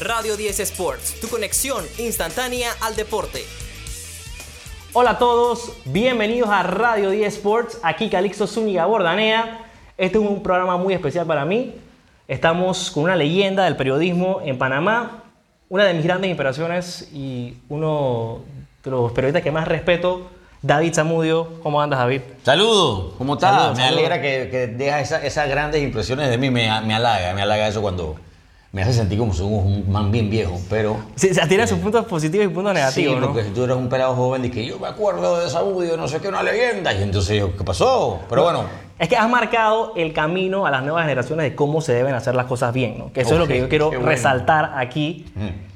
Radio 10 Sports, tu conexión instantánea al deporte. Hola a todos, bienvenidos a Radio 10 Sports. Aquí Calixto Zúñiga Bordanea. Este es un programa muy especial para mí. Estamos con una leyenda del periodismo en Panamá, una de mis grandes inspiraciones y uno de los periodistas que más respeto, David Zamudio. ¿Cómo andas, David? Saludos, ¿cómo estás? Saludos, me alegra que, que dejas esa- esas grandes impresiones de mí, me, me halaga, me halaga eso cuando me hace sentir como si un man bien viejo, pero... Sí, se tiene sus puntos positivos y puntos negativos, sí, ¿no? porque si tú eres un pelado joven y que yo me acuerdo de Sabudio, no sé qué, una leyenda, y entonces yo, ¿qué pasó? Pero bueno, Es que has marcado el camino a las nuevas generaciones de cómo se deben hacer las cosas bien, ¿no? Que eso es lo que yo quiero bueno. resaltar aquí.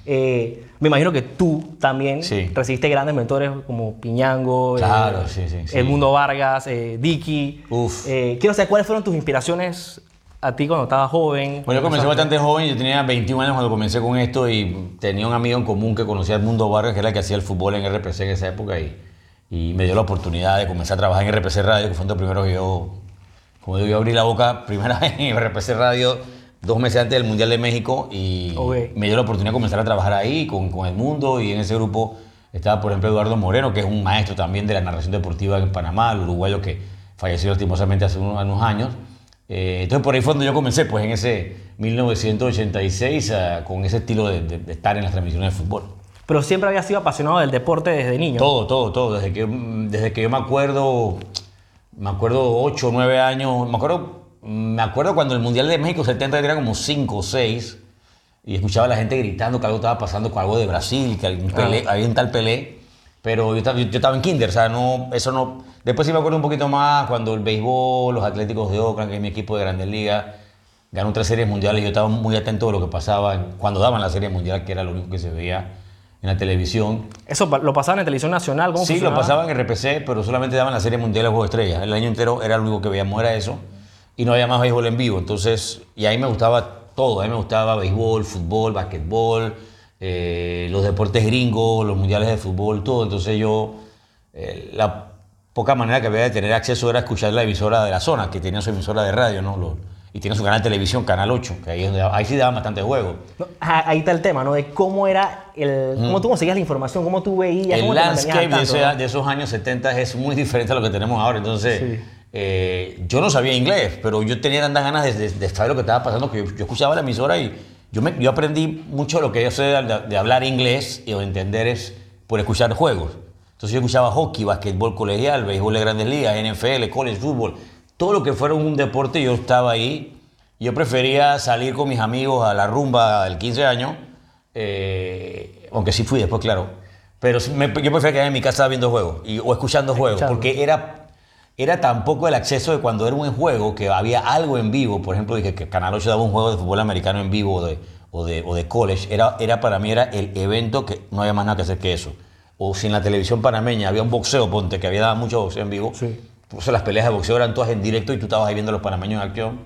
Eh, me imagino que tú también Sí. recibiste grandes mentores como Piñango, Claro, eh, sí. Edmundo Vargas, eh, Dicky. Uf. Eh, quiero saber cuáles fueron tus inspiraciones a ti cuando estabas joven. Bueno, yo comencé bastante joven, yo tenía 21 años cuando comencé con esto y tenía un amigo en común que conocía al Mundo Vargas, que era el que hacía el fútbol en RPC en esa época y, y me dio la oportunidad de comenzar a trabajar en RPC Radio, que fue lo primero que yo, como digo, yo abrí la boca primera vez en RPC Radio dos meses antes del Mundial de México y Ok. me dio la oportunidad de comenzar a trabajar ahí con, con el mundo y en ese grupo estaba, por ejemplo, Eduardo Moreno, que es un maestro también de la narración deportiva en Panamá, el uruguayo que falleció lastimosamente hace unos, unos años. Eh, entonces por ahí fue donde yo comencé, pues en ese 1986, ah, con ese estilo de, de- de estar en las transmisiones de fútbol. Pero siempre había sido apasionado del deporte desde niño. Todo, todo, todo. Desde que, desde que yo me acuerdo, me acuerdo 8 o 9 años, me acuerdo, me acuerdo cuando el Mundial de México 70 era como 5 o 6 y escuchaba a la gente gritando que algo estaba pasando con algo de Brasil, que algún Pelé- había un tal Pelé. Pero yo estaba, yo estaba en kinder, o sea, no, eso no... Después sí me acuerdo un poquito más cuando el béisbol, los Atléticos de Oakland, que es mi equipo de Grandes Ligas, ganó tres series mundiales yo estaba muy atento de lo que pasaba cuando daban la serie mundial, que era lo único que se veía en la televisión. Eso lo pasaban en televisión nacional. ¿cómo Sí, lo funcionaba? pasaban en RPC, pero solamente daban la serie mundial de Juego de Estrellas. El año entero era lo único que veíamos, era eso. Y no había más béisbol en vivo. Entonces, y ahí me gustaba todo. A mí me gustaba béisbol, fútbol, basquetbol, eh, los deportes gringos, los mundiales de fútbol, todo. Entonces yo, eh, la poca manera que había de tener acceso era escuchar la emisora de la zona, que tenía su emisora de radio, ¿no? Lo- y tiene su canal de televisión, Canal 8, que ahí, ahí sí daban bastante juego. No, ah, ahí está el tema, ¿no? De cómo era el. cómo tú conseguías la información, cómo tú veías. el cómo landscape al de, tanto, ese- ¿no? de esos años 70 es muy diferente a lo que tenemos ahora. Entonces, Sí. eh, yo no sabía inglés, pero yo tenía tantas ganas de, de- de saber lo que estaba pasando que yo, yo escuchaba la emisora y yo, me, yo aprendí mucho lo que yo sé de, de hablar inglés y de entender es por escuchar juegos. Entonces yo escuchaba hockey, basquetbol colegial, béisbol de grandes ligas, NFL, college football, todo lo que fuera un deporte yo estaba ahí. Yo prefería salir con mis amigos a la rumba del 15 años, eh, aunque sí fui después, claro. Pero me- yo prefería quedarme en mi casa viendo juegos y- o escuchando juegos, porque era, era tan poco el acceso de cuando era un juego que había algo en vivo. Por ejemplo, dije que Canal 8 daba un juego de fútbol americano en vivo o de, o de, o de college. Era, era para mí era el evento que no había más nada que hacer que eso. O si en la televisión panameña había un boxeo, ponte, que había dado mucho boxeo en vivo. Sí. Pues las peleas de boxeo eran todas en directo y tú estabas ahí viendo a los panameños en acción.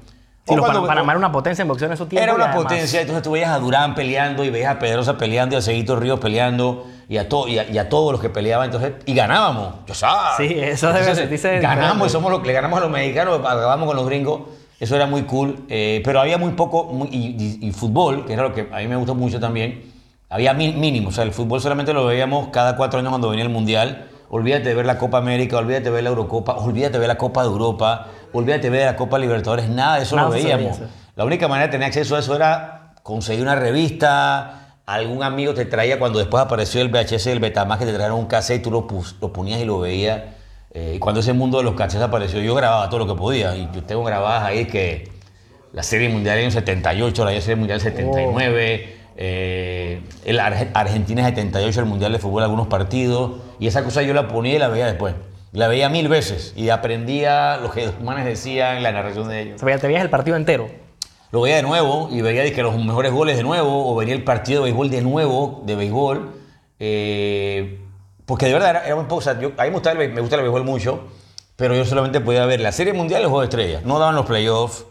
Sí, O los cuando- Pana- Panamá era una potencia en boxeo en esos tiempos. era una además- potencia, entonces tú veías a Durán peleando y veías a Pedrosa peleando y a Seguito Ríos peleando y a, to- y a, y a todos los que peleaban, entonces, y ganábamos. Yo sabes. Sí, eso debe diferente. Ganamos y somos los que le ganamos a los mexicanos, acabamos con los gringos. Eso era muy cool, eh, pero había muy poco, muy- y, y- fútbol, que era lo que a mí me gusta mucho también, había mínimo, o sea, el fútbol solamente lo veíamos cada cuatro años cuando venía el Mundial. Olvídate de ver la Copa América, olvídate de ver la Eurocopa, olvídate de ver la Copa de Europa, olvídate de ver la Copa Libertadores, nada de eso Nada lo eso veíamos. La única manera de tener acceso a eso era conseguir una revista, algún amigo te traía cuando después apareció el VHS y el Betamax que te trajeron un cassette, tú lo, pus- lo ponías y lo veías. Eh, y cuando ese mundo de los cassettes apareció, yo grababa todo lo que podía. Y yo tengo grabadas ahí que la serie mundial en el 78, la serie mundial 79, eh, el Arge- Argentina 78, el mundial de fútbol, algunos partidos. Y esa cosa yo la ponía y la veía después. La veía mil veces y aprendía lo que los manes decían, la narración de ellos. O sea, te veías el partido entero. Lo veía de nuevo y veía que los mejores goles de nuevo, o veía el partido de béisbol de nuevo, de béisbol. eh, porque de verdad era, era un poco. o sea, yo- a mí me gusta, el, me gusta el béisbol mucho, pero yo solamente podía ver la Serie Mundial y los Juegos de Estrellas. No daban los playoffs.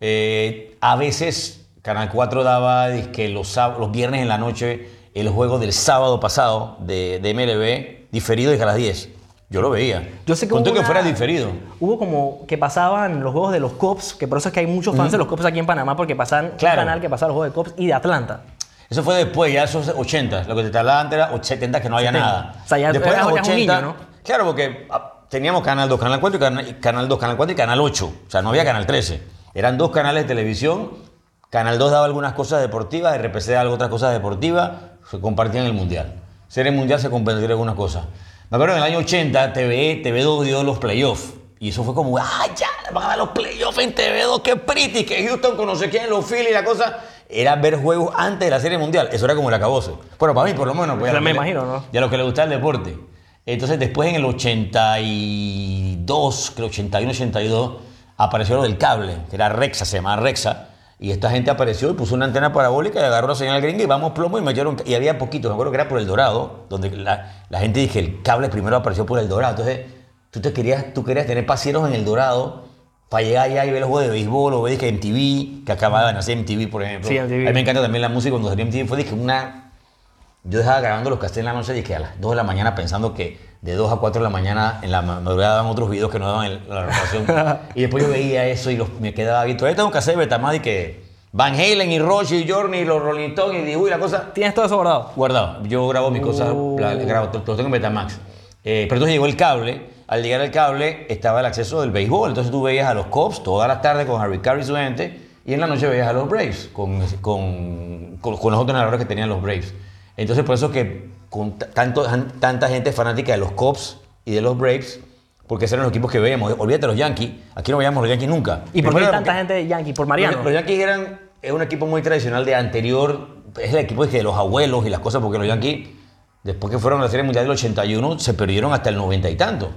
eh, a veces Canal 4 daba que los, los viernes en la noche el juego del sábado pasado de, de MLB, diferido desde a las 10. Yo lo veía. Yo sé que Conté hubo que una- fuera diferido. Hubo como que pasaban los juegos de los Cops, que por eso es que hay muchos fans de los Cops aquí en Panamá, porque pasaban Claro. un canal que pasaba los juegos de Cops y de Atlanta. Eso fue después, ya esos 80, lo que te hablaba antes era 70 que no había 70. nada. O sea, ya después de los eras un niño, ¿no? Claro, porque ah, teníamos Canal 2, Canal 4 y Canal, Canal 2, Canal 4 y Canal 8. O sea, no había Canal 13. Eran dos canales de televisión. Canal 2 daba algunas cosas deportivas, RPC daba otras cosas deportivas, se compartían el Mundial. Serie Mundial se compartían algunas cosas. Me acuerdo en el año 80, TV, TV2 dio los playoffs. Y eso fue como, ¡ah, ya! Van a dar los playoffs en TV2, qué pretty, que Houston con no sé quién, los Phillies, la cosa. Era ver juegos antes de la Serie Mundial. Eso era como el acabose. Bueno, para mí, por lo menos. pues, me imagino, ¿no? Y a los que les gusta el deporte. Entonces, después en el 82, creo 81, 82, apareció lo del cable, que era Rexa, se llamaba Rexa. Y esta gente apareció y puso una antena parabólica y agarró la señal gringa y vamos plomo y metieron. Y había poquito, me acuerdo que era por el Dorado, donde la, la gente dije el cable primero apareció por el Dorado. Entonces, tú, te querías, tú querías tener pasieros en el Dorado para llegar allá y ver los juegos de béisbol o ver que MTV, que acababa de nacer MTV, por ejemplo. Sí, MTV. A mí me encanta también la música cuando salió MTV, fue dije, una, yo dejaba grabando los cassettes en la noche y que a las 2 de la mañana pensando que de 2 a 4 de la mañana en la madrugada daban otros videos que no daban en la grabación. y después yo veía eso y los- me quedaba bien. Todavía tengo un cassette de Betamax y que Van Halen y Roche y Journey y los Rolling Stones y Dibu y la cosa ¿Tienes todo eso guardado? guardado. Yo grabo mis cosas, Uh. la- grabo, los tengo en Betamax. Eh, pero entonces llegó el cable. Al llegar el cable estaba el acceso del béisbol. Entonces tú veías a los Cubs todas las tardes con Harry Carey y su gente. Y en la noche veías a los Braves con, con, con, con los otros narradores que tenían los Braves. Entonces por eso que con tanto, tanta gente fanática de los Cubs y de los Braves, porque esos eran los equipos que veíamos. Olvídate de los Yankees. Aquí no veíamos los Yankees nunca. ¿Y por qué tanta gente de Yankee? ¿Por Mariano? los, los Yankees eran es un equipo muy tradicional de anterior, es el equipo de los abuelos y las cosas, porque los Yankees, después que fueron a la Serie Mundial del 81, se perdieron hasta el 90 y tanto.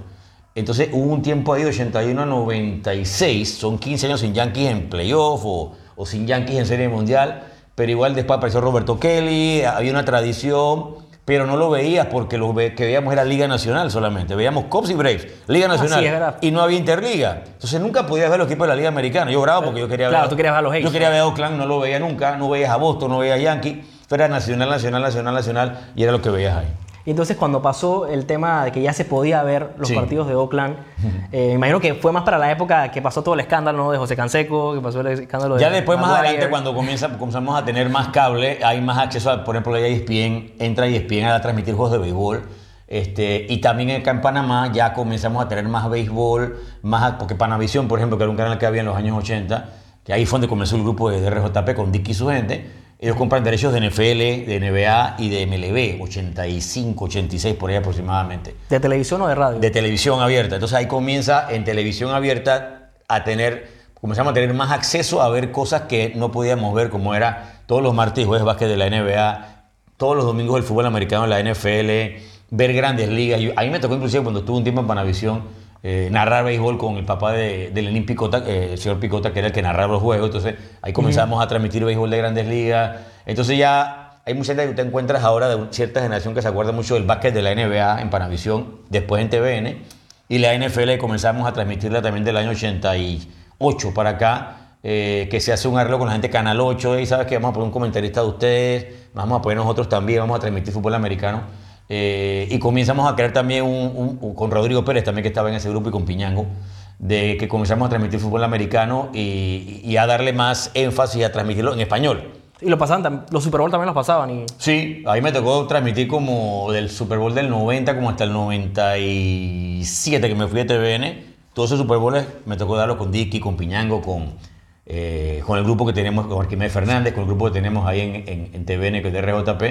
Entonces hubo un tiempo ahí de 81 a 96, son 15 años sin Yankees en playoff o, o sin Yankees en Serie Mundial, pero igual después apareció Roberto Kelly, había una tradición, pero no lo veías porque lo que veíamos era Liga Nacional solamente, veíamos Cubs y Braves, Liga Nacional, es verdad. y no había Interliga. Entonces nunca podías ver los equipos de la Liga Americana. Yo grabo porque yo quería Claro, ver. tú querías ver a los Yo quería ver a Oakland, no lo veía nunca. No veías a Boston, no veías a Yankee. Pero era nacional, nacional, nacional, nacional. Y era lo que veías ahí. Y entonces cuando pasó el tema de que ya se podía ver los Sí. partidos de Oakland, eh, imagino que fue más para la época que pasó todo el escándalo ¿no? de José Canseco, que pasó el escándalo de Ya después, más adelante, cuando comienza, comenzamos a tener más cable, hay más acceso a, por ejemplo, la ESPN, entra ESPN a transmitir juegos de béisbol. Este, y también acá en Panamá ya comenzamos a tener más béisbol, más, porque Panavisión, por ejemplo, que era un canal que había en los años 80, que ahí fue donde comenzó el grupo de RJP con Dick y su gente. Ellos compran derechos de NFL, de NBA y de MLB, 85, 86 por ahí aproximadamente ¿De televisión o de radio? de televisión abierta. Entonces ahí comienza en televisión abierta a tener, comenzamos a tener más acceso a ver cosas que no podíamos ver, como era todos los martes y jueves básquet de la NBA, todos los domingos el fútbol americano de la NFL, ver grandes ligas. Yo- a mí me tocó inclusive cuando estuve un tiempo en Panavisión. Eh, narrar béisbol con el papá de, de Lenín Picota, eh, el señor Picota, que era el que narraba los juegos. Entonces ahí comenzamos a transmitir béisbol de grandes ligas. Entonces ya hay mucha gente que te encuentras ahora de cierta generación que se acuerda mucho del básquet de la NBA en Panavisión, después en TVN, y la NFL comenzamos a transmitirla también del año 88 para acá, eh, que se hace un arreglo con la gente Canal 8, y sabes que vamos a poner un comentarista de ustedes, vamos a poner nosotros también, vamos a transmitir fútbol americano. Eh, y comenzamos a crear también un, un- con Rodrigo Pérez también que estaba en ese grupo y con Piñango, de que comenzamos a transmitir fútbol americano y, y a darle más énfasis a transmitirlo en español. Y lo pasaban, los Super Bowl también los pasaban. Y... Sí, a mí me tocó transmitir como del Super Bowl del 90 como hasta el 97 que me fui de TVN. Todos esos Super Bowls me tocó darlos con Dicky, con Piñango, con, eh, con el grupo que tenemos, con Arquímedes Fernández, con el grupo que tenemos ahí en, en, en TVN, que es de RJP.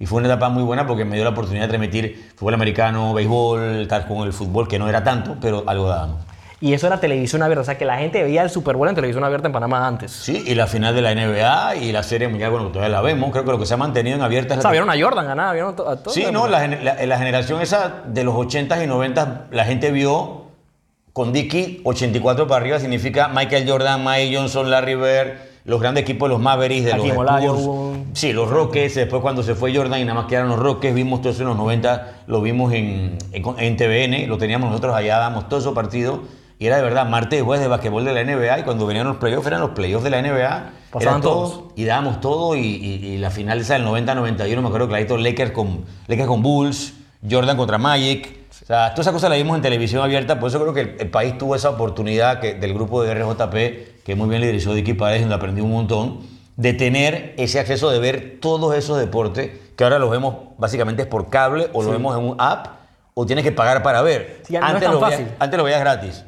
Y fue una etapa muy buena porque me dio la oportunidad de transmitir fútbol americano, béisbol, tal con el fútbol, que no era tanto, pero algo dábamos. y eso era televisión abierta. O sea, que la gente veía el Super Bowl en televisión abierta en Panamá antes. Sí, y la final de la NBA y la Serie Mundial, bueno, todavía la vemos. Creo que lo que se ha mantenido en abierta es O la sea, vieron a Jordan ganar, vieron a todos. Sí, no, la, la- la generación esa de los 80s y 90s, la gente vio con Dicky 84 para arriba, significa Michael Jordan, Mike Johnson, Larry Bird, los grandes equipos de los Mavericks, de los Spurs. Sí, los Rockets, después cuando se fue Jordan y nada más quedaron los Rockets, vimos todo eso en los 90, lo vimos en, en, en TVN, lo teníamos nosotros allá, damos todos esos partidos. Y era de verdad, martes y jueves de basquetbol de la NBA, y cuando venían los playoffs, eran los playoffs de la NBA. Pasaban todos. todo, y dábamos todo y, y- y la final esa del 90-91 me acuerdo clarito Lakers con, Lakers con Bulls, Jordan contra Magic. O sea, todas esas cosas las vimos en televisión abierta, por eso creo que el, el país tuvo esa oportunidad que, del grupo de RJP, que muy bien liderizó Dicky Páez, donde aprendí un montón. de tener ese acceso de ver todos esos deportes que ahora los vemos básicamente por cable o lo vemos en un app o tienes que pagar para ver. Sí, no es antes, tan lo veías, antes lo veías gratis.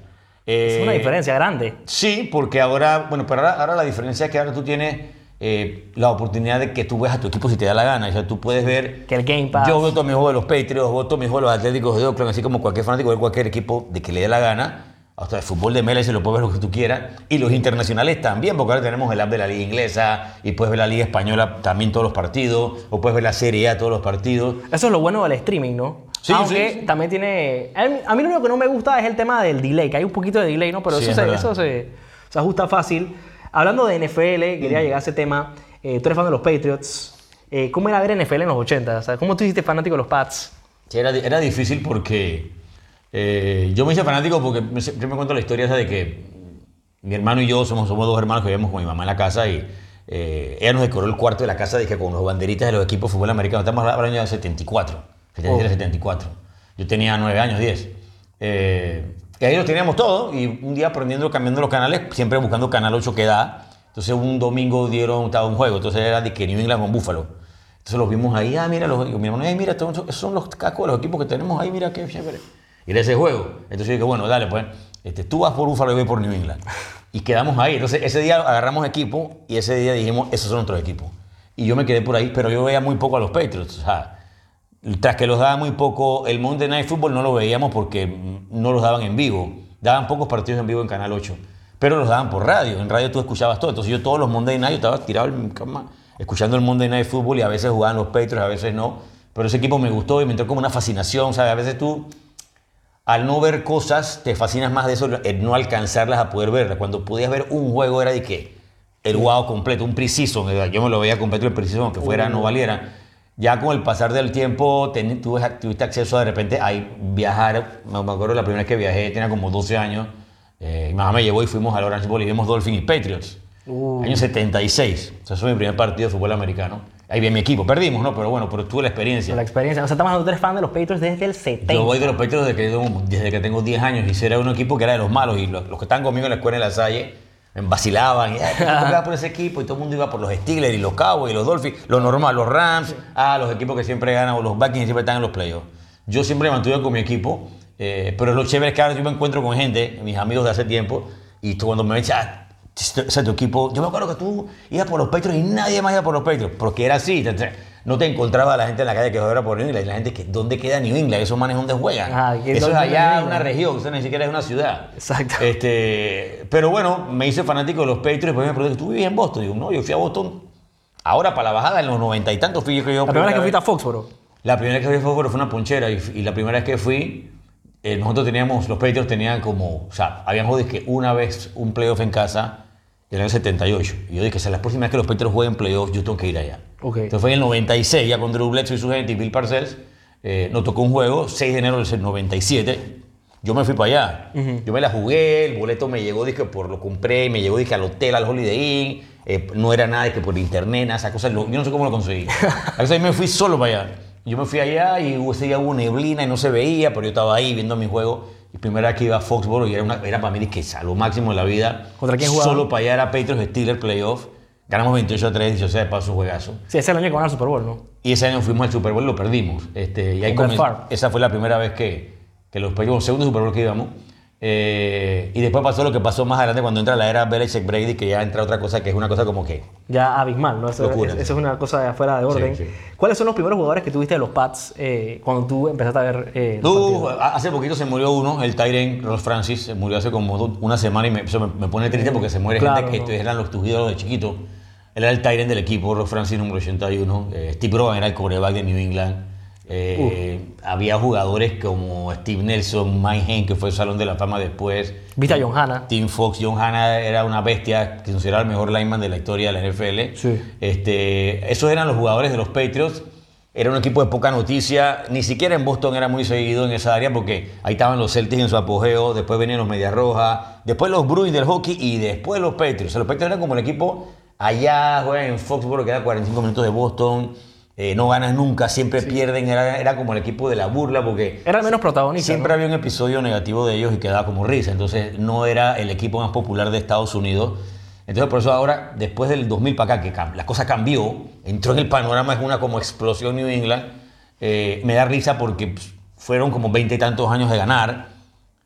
Es una Eh, diferencia grande. Sí, porque ahora, bueno, pero ahora, ahora la diferencia es que ahora tú tienes eh, la oportunidad de que tú veas a tu equipo si te da la gana. O sea, tú puedes ver. Que el Game Pass. Yo veo todos mis juegos de los Patriots, veo todos mis juegos de los Atléticos de Oakland, así como cualquier fanático de cualquier equipo de que le dé la gana. Hasta el fútbol de MLS lo puedes ver lo que tú quieras. Y los internacionales también, porque ahora tenemos el app de la Liga Inglesa y puedes ver la Liga Española también todos los partidos, o puedes ver la Serie A todos los partidos. Eso es lo bueno del streaming, ¿no? Sí, Aunque sí, sí. también tiene... A mí lo único que no me gusta es el tema del delay, que hay un poquito de delay, ¿no? Pero eso, es se, eso se, se ajusta fácil. Hablando de NFL, quería Mm. llegar a ese tema. Eh, tú eres fan de los Patriots. Eh, ¿Cómo era ver NFL en los 80? O sea, ¿Cómo tú hiciste fanático de los Pats? Sí, era, era difícil porque eh, yo me hice fanático porque siempre me cuento la historia esa de que mi hermano y yo somos, somos dos hermanos que vivíamos con mi mamá en la casa y eh, ella nos decoró el cuarto de la casa dije, con los banderitas de los equipos de fútbol americano. Estamos hablando del año 74, 73, Oh. 74. Yo tenía 9 años, 10. Eh, y ahí lo teníamos todo y un día aprendiendo, cambiando los canales, siempre buscando Canal 8 que da. Entonces un domingo dieron estaba un juego, entonces era de que New England con Buffalo. Entonces los vimos ahí, ah, mira, los, mi hermano, "Ay, mira, estos son- los cascos de los equipos que tenemos ahí, mira qué chévere. Y era ese juego. Entonces yo dije, bueno, dale, pues, este, tú vas por Buffalo y voy por New England. Y quedamos ahí. Entonces ese día agarramos equipo y ese día dijimos, esos son nuestros equipos. Y yo me quedé por ahí, pero yo veía muy poco a los Patriots. O sea, tras que los daba muy poco, el Monday Night Football no lo veíamos porque no los daban en vivo. Daban pocos partidos en vivo en Canal 8, pero los daban por radio. En radio tú escuchabas todo. Entonces yo todos los Monday Night, yo estaba tirado en mi cama escuchando el Monday Night Football y a veces jugaban los Patriots, a veces no. Pero ese equipo me gustó y me entró como una fascinación. ¿sabes? A veces tú, al no ver cosas, te fascinas más de eso, el no alcanzarlas a poder verlas. Cuando podías ver un juego era de que el wow completo, un preciso. Yo me lo veía completo el preciso, aunque fuera, no valiera. Ya con el pasar del tiempo ten- tuve- tuviste acceso a de repente a viajar. Me me acuerdo la primera vez que viajé, tenía como 12 años. Eh, mi mamá me llevó y fuimos al Orange Bowl y vimos Dolphins y Patriots. Uh. Año 76. O sea, fue mi primer partido de fútbol americano. Ahí a mi equipo. Perdimos, ¿no? Pero bueno, pero tuve la experiencia. La experiencia. O sea, estamos eres fan de los Patriots desde el 70. Yo voy de los Patriots desde que, desde que tengo 10 años y era un equipo que era de los malos y los, los que estaban conmigo en la escuela en la Salle me vacilaban y "Ay, ¿por ese equipo y todo el mundo iba por los Steelers y los Cowboys y los Dolphins, lo normal, los Rams, ah, los equipos que siempre ganan o los Vikings siempre están en los playoffs. Yo siempre me mantuve con mi equipo, eh, pero lo chévere es que ahora yo me encuentro con gente, mis amigos de hace tiempo, y tú cuando me ven, ese es tu equipo. Yo me acuerdo que tú ibas por los Patriots y nadie más iba por los Patriots, porque era así. No te encontraba la gente en la calle que era por New England. Y la gente que, ¿dónde queda New England? Esos manes donde juegan. Ah, ¿qué- eso es allá, una región, eso ni siquiera es una ciudad. Exacto. Este, pero bueno, me hice fanático de los Patriots. Después me pregunté, ¿tú vivías en Boston? Digo, no, yo fui a Boston. Ahora para la bajada, en los noventa y tantos fui yo que yo. La primera vez que fuiste a. Foxboro. La primera vez que fui a Fósforo fue una ponchera y, y la primera vez que fui, eh, nosotros teníamos, los Patriots tenían como, o sea, habían jugado que una vez un playoff en casa en el año 78. Y yo dije, si la próxima vez que los Patriots jueguen playoff, yo tengo que ir allá. Ok. Entonces fue en el 96, ya con Drew Bledsoe y su gente y Bill Parcells, eh, nos tocó un juego, 6 de enero del 97. Yo me fui para allá. Yo me la jugué, el boleto me llegó, dije, por lo compré, me llegó, dije, al hotel, al Holiday Inn. eh, no era nada, de que por internet, nada, esas cosas. yo no sé cómo lo conseguí. Entonces me fui solo para allá. Yo me fui allá y ese día hubo neblina y no se veía, pero yo estaba ahí viendo mi juego. Y primera vez que iba a Foxboro y era, una, era para mí que a lo máximo de la vida. ¿Contra quién jugaban? Solo para allá era Patriots Steelers Playoff. Ganamos 28 a 3, dicho sea de paso, juegazo. Sí, ese es el año que van al Super Bowl, ¿no? Y ese año fuimos al Super Bowl y lo perdimos. Este, y ahí esa fue la primera vez que, que los Patriots, segundo Super Bowl que íbamos. Eh, y después pasó lo que pasó más adelante cuando entra la era Belichick Brady, que ya entra otra cosa que es una cosa como que. Ya abismal, ¿no? Eso, Locura, es- sí. eso es una cosa de afuera de orden. sí. ¿Cuáles son los primeros jugadores que tuviste de los Pats eh, cuando tú empezaste a ver eh, Tú, hace poquito se murió uno, el Tyren Ross Francis, se murió hace como una semana y me, eso me, me pone triste porque se muere Claro, gente que no. eran los tus ídolos de chiquito. Él era el Tyren del equipo, Ross Francis número 81. Eh, Steve Rogan era el coreback de New England. Eh, había jugadores como Steve Nelson, Mike Hain, que fue el Salón de la Fama después. ¿Viste a John Hanna? Tim Fox, John Hanna era una bestia, que consideraba el mejor lineman de la historia de la NFL. Sí. Este, esos eran los jugadores de los Patriots. Era un equipo de poca noticia. Ni siquiera en Boston era muy seguido en esa área porque ahí estaban los Celtics en su apogeo. Después venían los Medias Rojas. Después los Bruins del hockey y después los Patriots. O sea, los Patriots eran como el equipo allá, juegan en Foxborough, que da 45 minutos de Boston. Eh, no ganan nunca, siempre pierden. Era, era como el equipo de la burla porque Era el menos protagonista. Siempre ¿no? había un episodio negativo de ellos y quedaba como risa. Entonces no era el equipo más popular de Estados Unidos. Entonces, por eso ahora, después del 2000 para acá, que la cosa cambió, entró en el panorama, es una como explosión New England, eh, me da risa porque pues, fueron como 20 y tantos años de ganar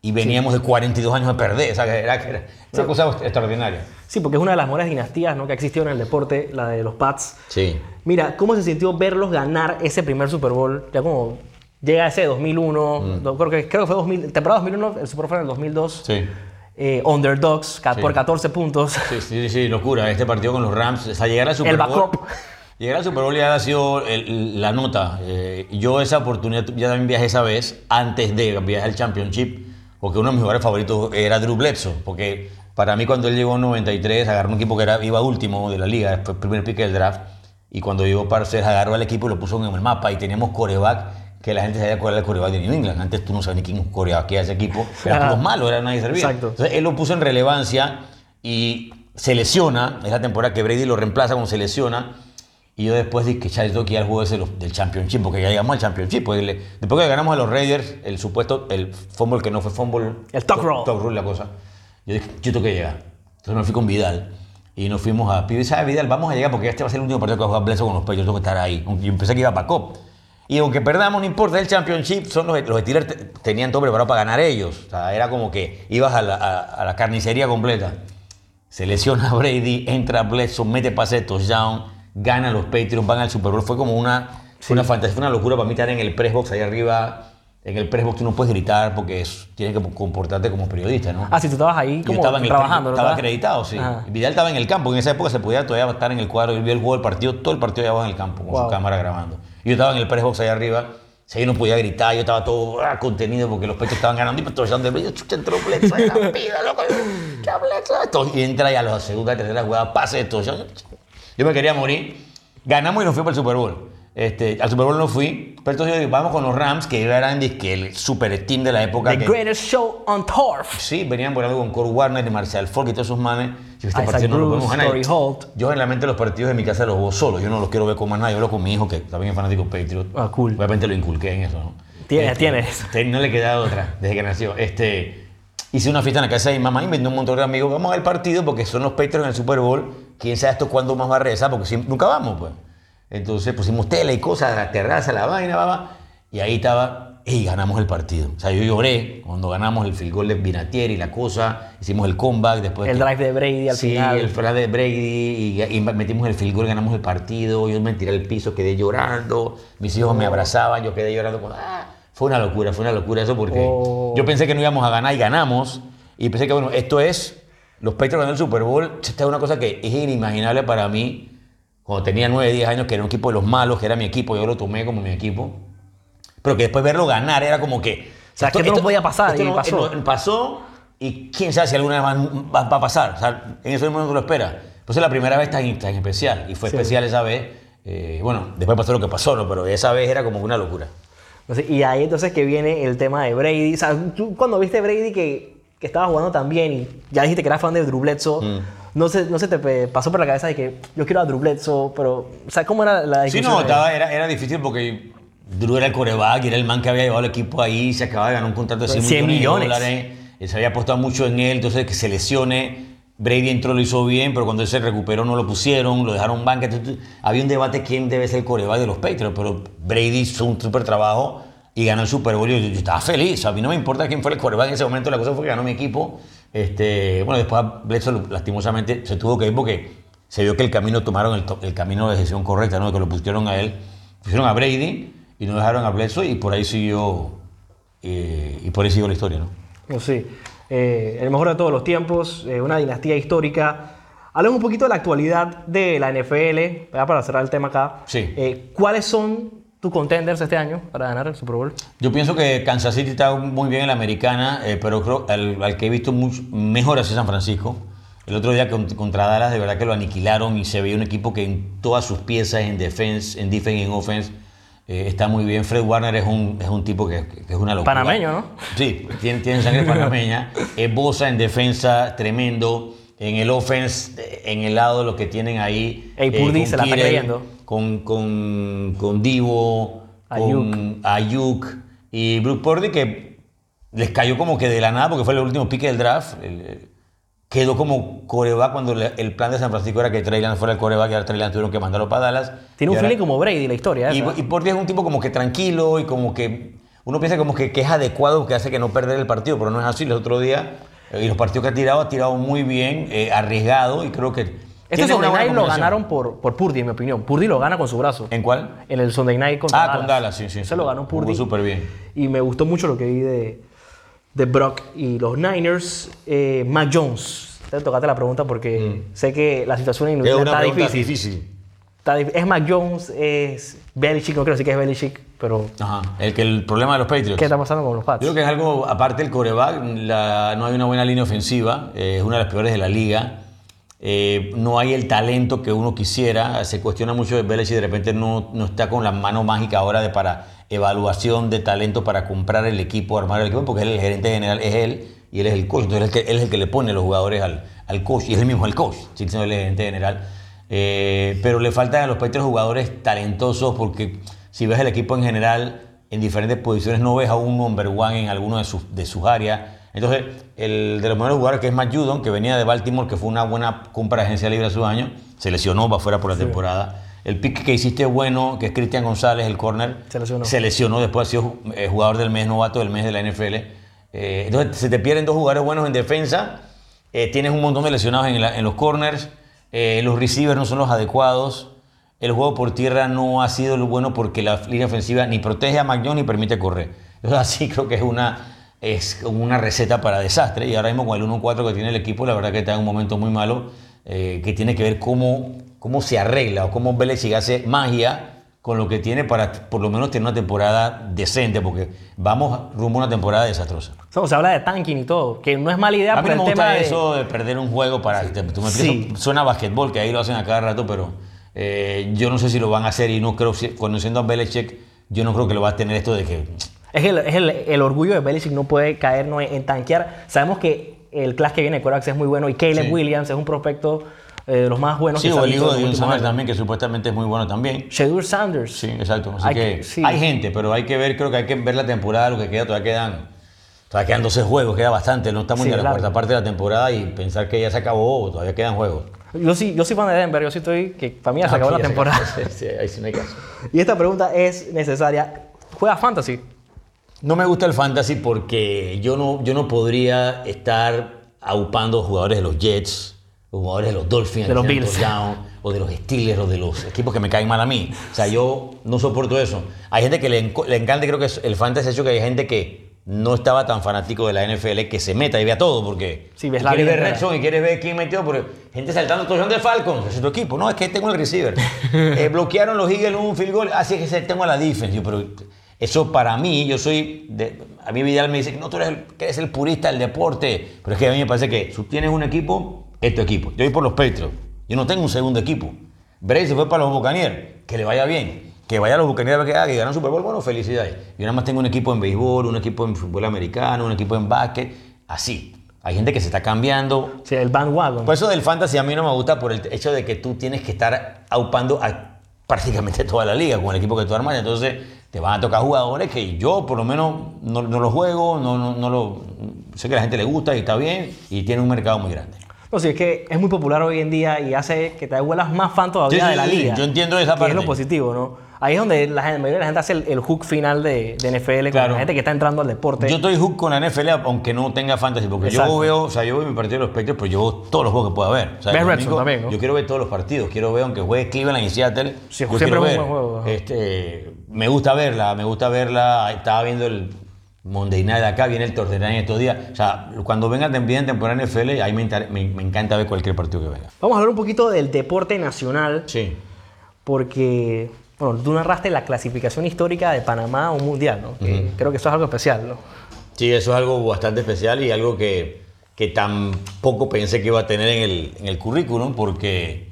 y veníamos de 42 años de perder. O sea, que era, que era una Sí. cosa extraordinaria. Sí, porque es una de las mejores dinastías ¿no? que ha existido en el deporte, la de los Pats. Sí. Mira, ¿cómo se sintió verlos ganar ese primer Super Bowl? Ya como llega ese 2001, Mm. creo, que, creo que fue 2000, temporada 2001, el Super Bowl fue en el 2002. Sí. Eh, underdogs, Sí. por 14 puntos. Sí, sí, sí, locura. Este partido con los Rams, o sea, llegar al Super El Bowl. backup. Llegar al Super Bowl ya ha sido el- la nota. Eh, yo esa oportunidad, ya también viajé esa vez, antes de viajar al Championship, porque uno de mis jugadores favoritos era Drew Bledsoe, porque para mí cuando él llegó en 93, agarró un equipo que era, iba último de la liga, el primer pick del draft, y cuando llegó Parcer, agarró al equipo y lo puso en el mapa, y teníamos coreback, que la gente sabía cuál era el coreback de New England. Antes tú no sabías ni quién coreback ese equipo, eran todos malos, era nadie servía. Exacto. Entonces él lo puso en relevancia y se lesiona, es la temporada que Brady lo reemplaza cuando se lesiona. Y yo después dije que ya tengo que ir al juego ese del Championship, porque ya llegamos al Championship. Porque le- después que ganamos a los Raiders, el supuesto, el fumble que no fue fumble. El tuck roll. Tuck roll, la cosa. Yo dije, yo tengo que llegar. Entonces me fui con Vidal. Y nos fuimos a Pibe, ¿sabes, Vidal? Vamos a llegar porque este va a ser el último partido que va a jugar Bledsoe con los Patriots, tengo que estar ahí. Yo pensé que iba para COP. Y aunque perdamos, no importa, el Championship, son los, los Steelers te- tenían todo preparado para ganar ellos. O sea, era como que ibas a la, a- a la carnicería completa. Se lesiona Brady, entra Bledsoe, mete pase de touchdown, gana los Patriots, van al Super Bowl. Fue como una, fue una fantasía, fue una locura para mí estar en el press box ahí arriba. En el press box tú no puedes gritar porque es- tienes que comportarte como periodista, ¿no? Ah, si tú estabas ahí como estaba el trabajando. Estaba acreditado, sí. Ajá. Vidal estaba en el campo. En esa época se podía todavía estar en el cuadro. Él vio el juego del partido, todo el partido allá en el campo, con Wow. su cámara grabando. Y yo estaba en el press box allá arriba. Sea, yo no podía gritar, yo estaba todo ah, contenido porque los pechos estaban ganando. Y echando el brillo, chucha, entró ahí la pida, loco. ¿Qué Y entra ya a la segunda, tercera jugada, pase de todo. Yo, me quería morir. Ganamos y nos fuimos para el Super Bowl. Este, al Super Bowl no fui, pero entonces digo, vamos con los Rams, que eran que el super team de la época. The que- greatest show on turf. Sí, venían volando con Kurt Warner y Marcial Falk y todos esos manes. Yo, este partido no lo Bruce, podemos ganar. Yo generalmente los partidos de mi casa los veo solo. Yo no los quiero ver con más nadie. Yo hablo con mi hijo, que también es fanático Patriot. Ah, cool. Obviamente lo inculqué en eso, ¿no? Tienes, Este, tienes. No le queda otra desde que nació. Este, hice una fiesta en la casa de mi mamá y me un montón de amigos. Vamos al partido porque son los Patriots en el Super Bowl. Quién sabe esto cuándo más va a regresar porque siempre- nunca vamos, pues. Entonces pusimos tela y cosas, la terraza, la vaina, baba. Y ahí estaba, y ganamos el partido. O sea, yo lloré cuando ganamos el field goal de Vinatieri y la cosa. Hicimos el comeback después. El que- drive de Brady al sí, final. el drive de Brady y, y metimos el field goal, ganamos el partido. Yo me tiré al piso, quedé llorando. Mis hijos me abrazaban, yo quedé llorando. como, ah. Fue una locura, fue una locura eso porque Oh. yo pensé que no íbamos a ganar y ganamos. Y pensé que, bueno, esto es, los Patriots ganando el Super Bowl, esta es una cosa que es inimaginable para mí. Cuando tenía 9, 10 años, que era un equipo de los malos, que era mi equipo, yo lo tomé como mi equipo. Pero que después verlo ganar era como que... O sea, que esto no podía pasar, esto y no- pasó. no- pasó y quién sabe si alguna vez va, va a pasar. O sea, en ese momento lo espera. Pues es la primera vez tan, tan especial. Y fue Sí. especial esa vez. Eh, bueno, después pasó lo que pasó, ¿no? Pero esa vez era como una locura. Entonces, y ahí entonces que viene el tema de Brady. O sea, tú cuando viste Brady que, que estaba jugando tan bien y ya dijiste que eras fan de Drew Bledsoe, Mm. no, se, no se te pasó por la cabeza de que yo quiero a Drew Bledsoe, pero, o sea, ¿cómo era la Sí, discusión? no, ahí? estaba, era, era difícil porque Drew era el coreback y era el man que había llevado el equipo ahí, se acababa de ganar un contrato de 100, 100 millones, millones. de dólares, se había apostado mucho en él, entonces que se lesione. Brady entró, lo hizo bien, pero cuando él se recuperó no lo pusieron, lo dejaron banca. entonces, había un debate quién debe ser el coreback de los Patriots, pero Brady hizo un súper trabajo y ganó el Super Bowl. y Yo, yo estaba feliz, a mí no me importa quién fue el coreback en ese momento, la cosa fue que ganó mi equipo. Este, bueno, después Bledsoe lastimosamente se tuvo que ir porque se vio que el camino tomaron el, camino de decisión correcta, ¿no? que lo pusieron a él, pusieron a Brady y no dejaron a Bledsoe y por ahí siguió, eh, y por ahí siguió la historia, ¿no? No, sí. Eh, el mejor de todos los tiempos, eh, una dinastía histórica. Hablemos un poquito de la actualidad de la NFL, para cerrar el tema acá. Sí. Eh, ¿Cuáles son tus contenders este año para ganar el Super Bowl? Yo pienso que Kansas City está muy bien en la americana, eh, pero creo al, al que he visto mucho, mejor es San Francisco. El otro día con- contra Dallas, de verdad que lo aniquilaron y se veía un equipo que en todas sus piezas, en defense, en defense y en offense, eh, está muy bien. Fred Warner es un, es un tipo que, que es una locura. Panameño, ¿no? Sí, tiene, tiene sangre panameña. Es Bosa en defensa, tremendo. En el offense, eh, en el lado, lo que tienen ahí. Ey, Purdy con se la está creyendo. Con, con, con Divo, con Ayuk y Brook Purdy, que les cayó como que de la nada, porque fue el último pique del draft. el- el- quedó como coreback cuando le- el plan de San Francisco era que Trey Lance fuera el coreback y ahora Trey Lance tuvieron que mandarlo para Dallas. Tiene un ahora- feeling como Brady la historia. y, y porque es un tipo como que tranquilo y como que uno piensa como que, que es adecuado que hace que no perder el partido, pero no es así. El otro día, eh, y los partidos que ha tirado, ha tirado muy bien, eh, arriesgado y creo que. Este Sunday Night lo ganaron por, por Purdy, en mi opinión. Purdy lo gana con su brazo. ¿En cuál? En el Sunday Night contra Ah, Dallas. con Dallas, sí, sí. Se lo ganó Purdy. súper bien. Y me gustó mucho lo que vi de, de Brock y los Niners. Eh, Mac Jones. Te tocaste la pregunta porque sé que la situación en Mm. Es Inglaterra una está difícil. difícil. Está dif- es Mac Jones, es Belichick, no decir que es Belichick, pero Ajá. El, que el problema de los Patriots. ¿qué está pasando con los Pats? Yo creo que es algo, aparte del coreback, la- no hay una buena línea ofensiva, eh, es una de las peores de la liga. Eh, no hay el talento que uno quisiera. Se cuestiona mucho de Belichick y de repente no, no está con la mano mágica ahora de para evaluación de talento para comprar el equipo, armar el equipo, porque él, el gerente general es él y él es el coach. Entonces él es el que, le pone los jugadores al, al coach y es el mismo el coach, ser el gerente general. Eh, pero le faltan a los Patriots jugadores talentosos porque si ves el equipo en general, en diferentes posiciones no ves a un number one en alguno de sus, de sus áreas. Entonces, el de los mejores jugadores que es Matt Judon, que venía de Baltimore, que fue una buena compra de agencia libre hace un año, se lesionó, va fuera por la temporada. El pick que hiciste bueno, que es Cristian González, el corner, Se lesionó. se lesionó, después ha sido eh, jugador del mes, novato del mes de la NFL. Eh, entonces, se te pierden dos jugadores buenos en defensa, eh, tienes un montón de lesionados en, la- en los corners, eh, los receivers no son los adecuados, el juego por tierra no ha sido lo bueno porque la línea ofensiva ni protege a Mac Jones ni permite correr. Entonces, así creo que es una, es una receta para desastre. Y ahora mismo con el 1-4 que tiene el equipo, la verdad que está en un momento muy malo, eh, que tiene que ver cómo, cómo se arregla o cómo Belichick hace magia con lo que tiene para por lo menos tener una temporada decente, porque vamos rumbo a una temporada desastrosa. O se habla de tanking y todo, que no es mala idea A mí no me gusta de... eso de perder un juego para... te- tú me Sí. suena a basquetbol, que ahí lo hacen a cada rato, pero eh, yo no sé si lo van a hacer y no creo, conociendo a Belichick, yo no creo que lo va a tener esto de que... Es, el, es el, el orgullo de Belichick, no puede caer no, en tanquear. Sabemos que el class que viene de Corax es muy bueno y Caleb Sí. Williams es un prospecto eh, de los más buenos Sí, que o el hijo en de Dion Sanders también, que supuestamente es muy bueno también. Shadur Sanders. Sí, exacto. Así Hay que, que- sí. hay gente, pero hay que ver, creo que hay que ver la temporada, lo que queda, todavía quedan, todavía quedan 12 juegos, queda bastante, no estamos Sí, ni a la claro. cuarta parte de la temporada y pensar que ya se acabó, todavía quedan juegos. Yo sí, yo soy fan de Denver, yo sí estoy que para mí ya se Ah, acabó sí, la ya se temporada. acabó. Sí, ahí sí no hay caso. Y esta pregunta es necesaria. ¿Juegas fantasy? No me gusta el fantasy porque yo no, yo no podría estar aupando jugadores de los Jets, jugadores de los Dolphins, De los Bills. touchdown, o de los Steelers, o de los equipos que me caen mal a mí. O sea, yo no soporto eso. Hay gente que le, le encanta, creo que es- el fantasy ha hecho que hay gente que no estaba tan fanático de la NFL que se meta y vea todo porque Sí, ves la quiere vida ver y quiere ver quién metió, porque gente saltando touchdown de Falcons, es tu equipo. No, es que tengo el receiver. Eh, bloquearon los Eagles un field goal, así es que tengo a la defense. Yo, pero eso para mí, yo soy, de- a mí Vidal me dice, no, tú eres el, que eres el purista del deporte, pero es que a mí me parece que si tienes un equipo, es tu equipo. Yo voy por los Patriots, yo no tengo un segundo equipo. Brady se fue para los Buccaneers, que le vaya bien. Que vaya a los Buccaneers que, haga, que ganan Super Bowl, bueno, felicidades. Yo nada más tengo un equipo en béisbol, un equipo en fútbol americano, un equipo en básquet, así. Hay gente que se está cambiando, Sí, el bandwagon. por eso del fantasy a mí no me gusta por el hecho de que tú tienes que estar aupando a prácticamente toda la liga con el equipo que tú armas. Entonces te van a tocar jugadores que yo por lo menos no, no los juego, no, no, no lo, sé que a la gente le gusta y está bien y tiene un mercado muy grande. No, sí, es que es muy popular hoy en día y hace que te vuelas más fan todavía Sí, sí, de la liga. yo entiendo esa que parte. es lo positivo, ¿no? Ahí es donde la, gente- la mayoría de la gente hace el, el hook final de, de NFL con Claro. la gente que está entrando al deporte. Yo estoy hook con la NFL aunque no tenga fantasy, porque Exacto. yo veo, o sea, yo veo mi partido de los Patriots, pero yo veo todos los juegos que pueda ver. O sea, Ves domingo, también, ¿no? Yo quiero ver todos los partidos, quiero ver aunque juegue Cleveland y Seattle. Sí, yo siempre quiero un buen juego. Este, me gusta verla, me gusta verla. Estaba viendo el Monday Night de acá, viene el Night estos días. O sea, cuando venga también temporada NFL, ahí me, me- me encanta ver cualquier partido que venga. Vamos a hablar un poquito del deporte nacional, Sí. porque, bueno, tú narraste la clasificación histórica de Panamá a un mundial, ¿no? Que Creo que eso es algo especial, ¿no? Sí, eso es algo bastante especial y algo que, que tampoco pensé que iba a tener en el, en el currículum porque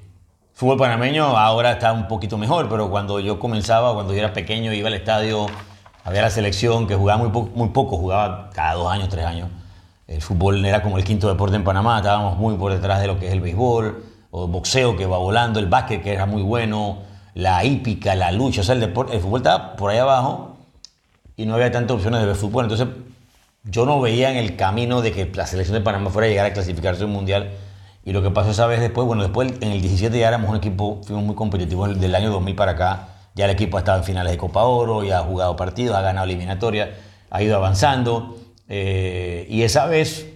fútbol panameño ahora está un poquito mejor, pero cuando yo comenzaba, cuando yo era pequeño, iba al estadio, había la selección que jugaba muy, po- muy poco, jugaba cada dos años, tres años. El fútbol era como el quinto deporte en Panamá, estábamos muy por detrás de lo que es el béisbol, o el boxeo que va volando, el básquet que era muy bueno, la hípica, la lucha, o sea, el, deporte, el fútbol estaba por ahí abajo y no había tantas opciones de ver fútbol. Entonces, yo no veía en el camino de que la selección de Panamá fuera a llegar a clasificarse a un mundial. Y lo que pasó esa vez después, bueno, después en el 17 ya éramos un equipo, fuimos muy competitivos del año 2000 para acá. Ya el equipo ha estado en finales de Copa Oro, ya ha jugado partidos, ha ganado eliminatoria, ha ido avanzando. eh, y esa vez,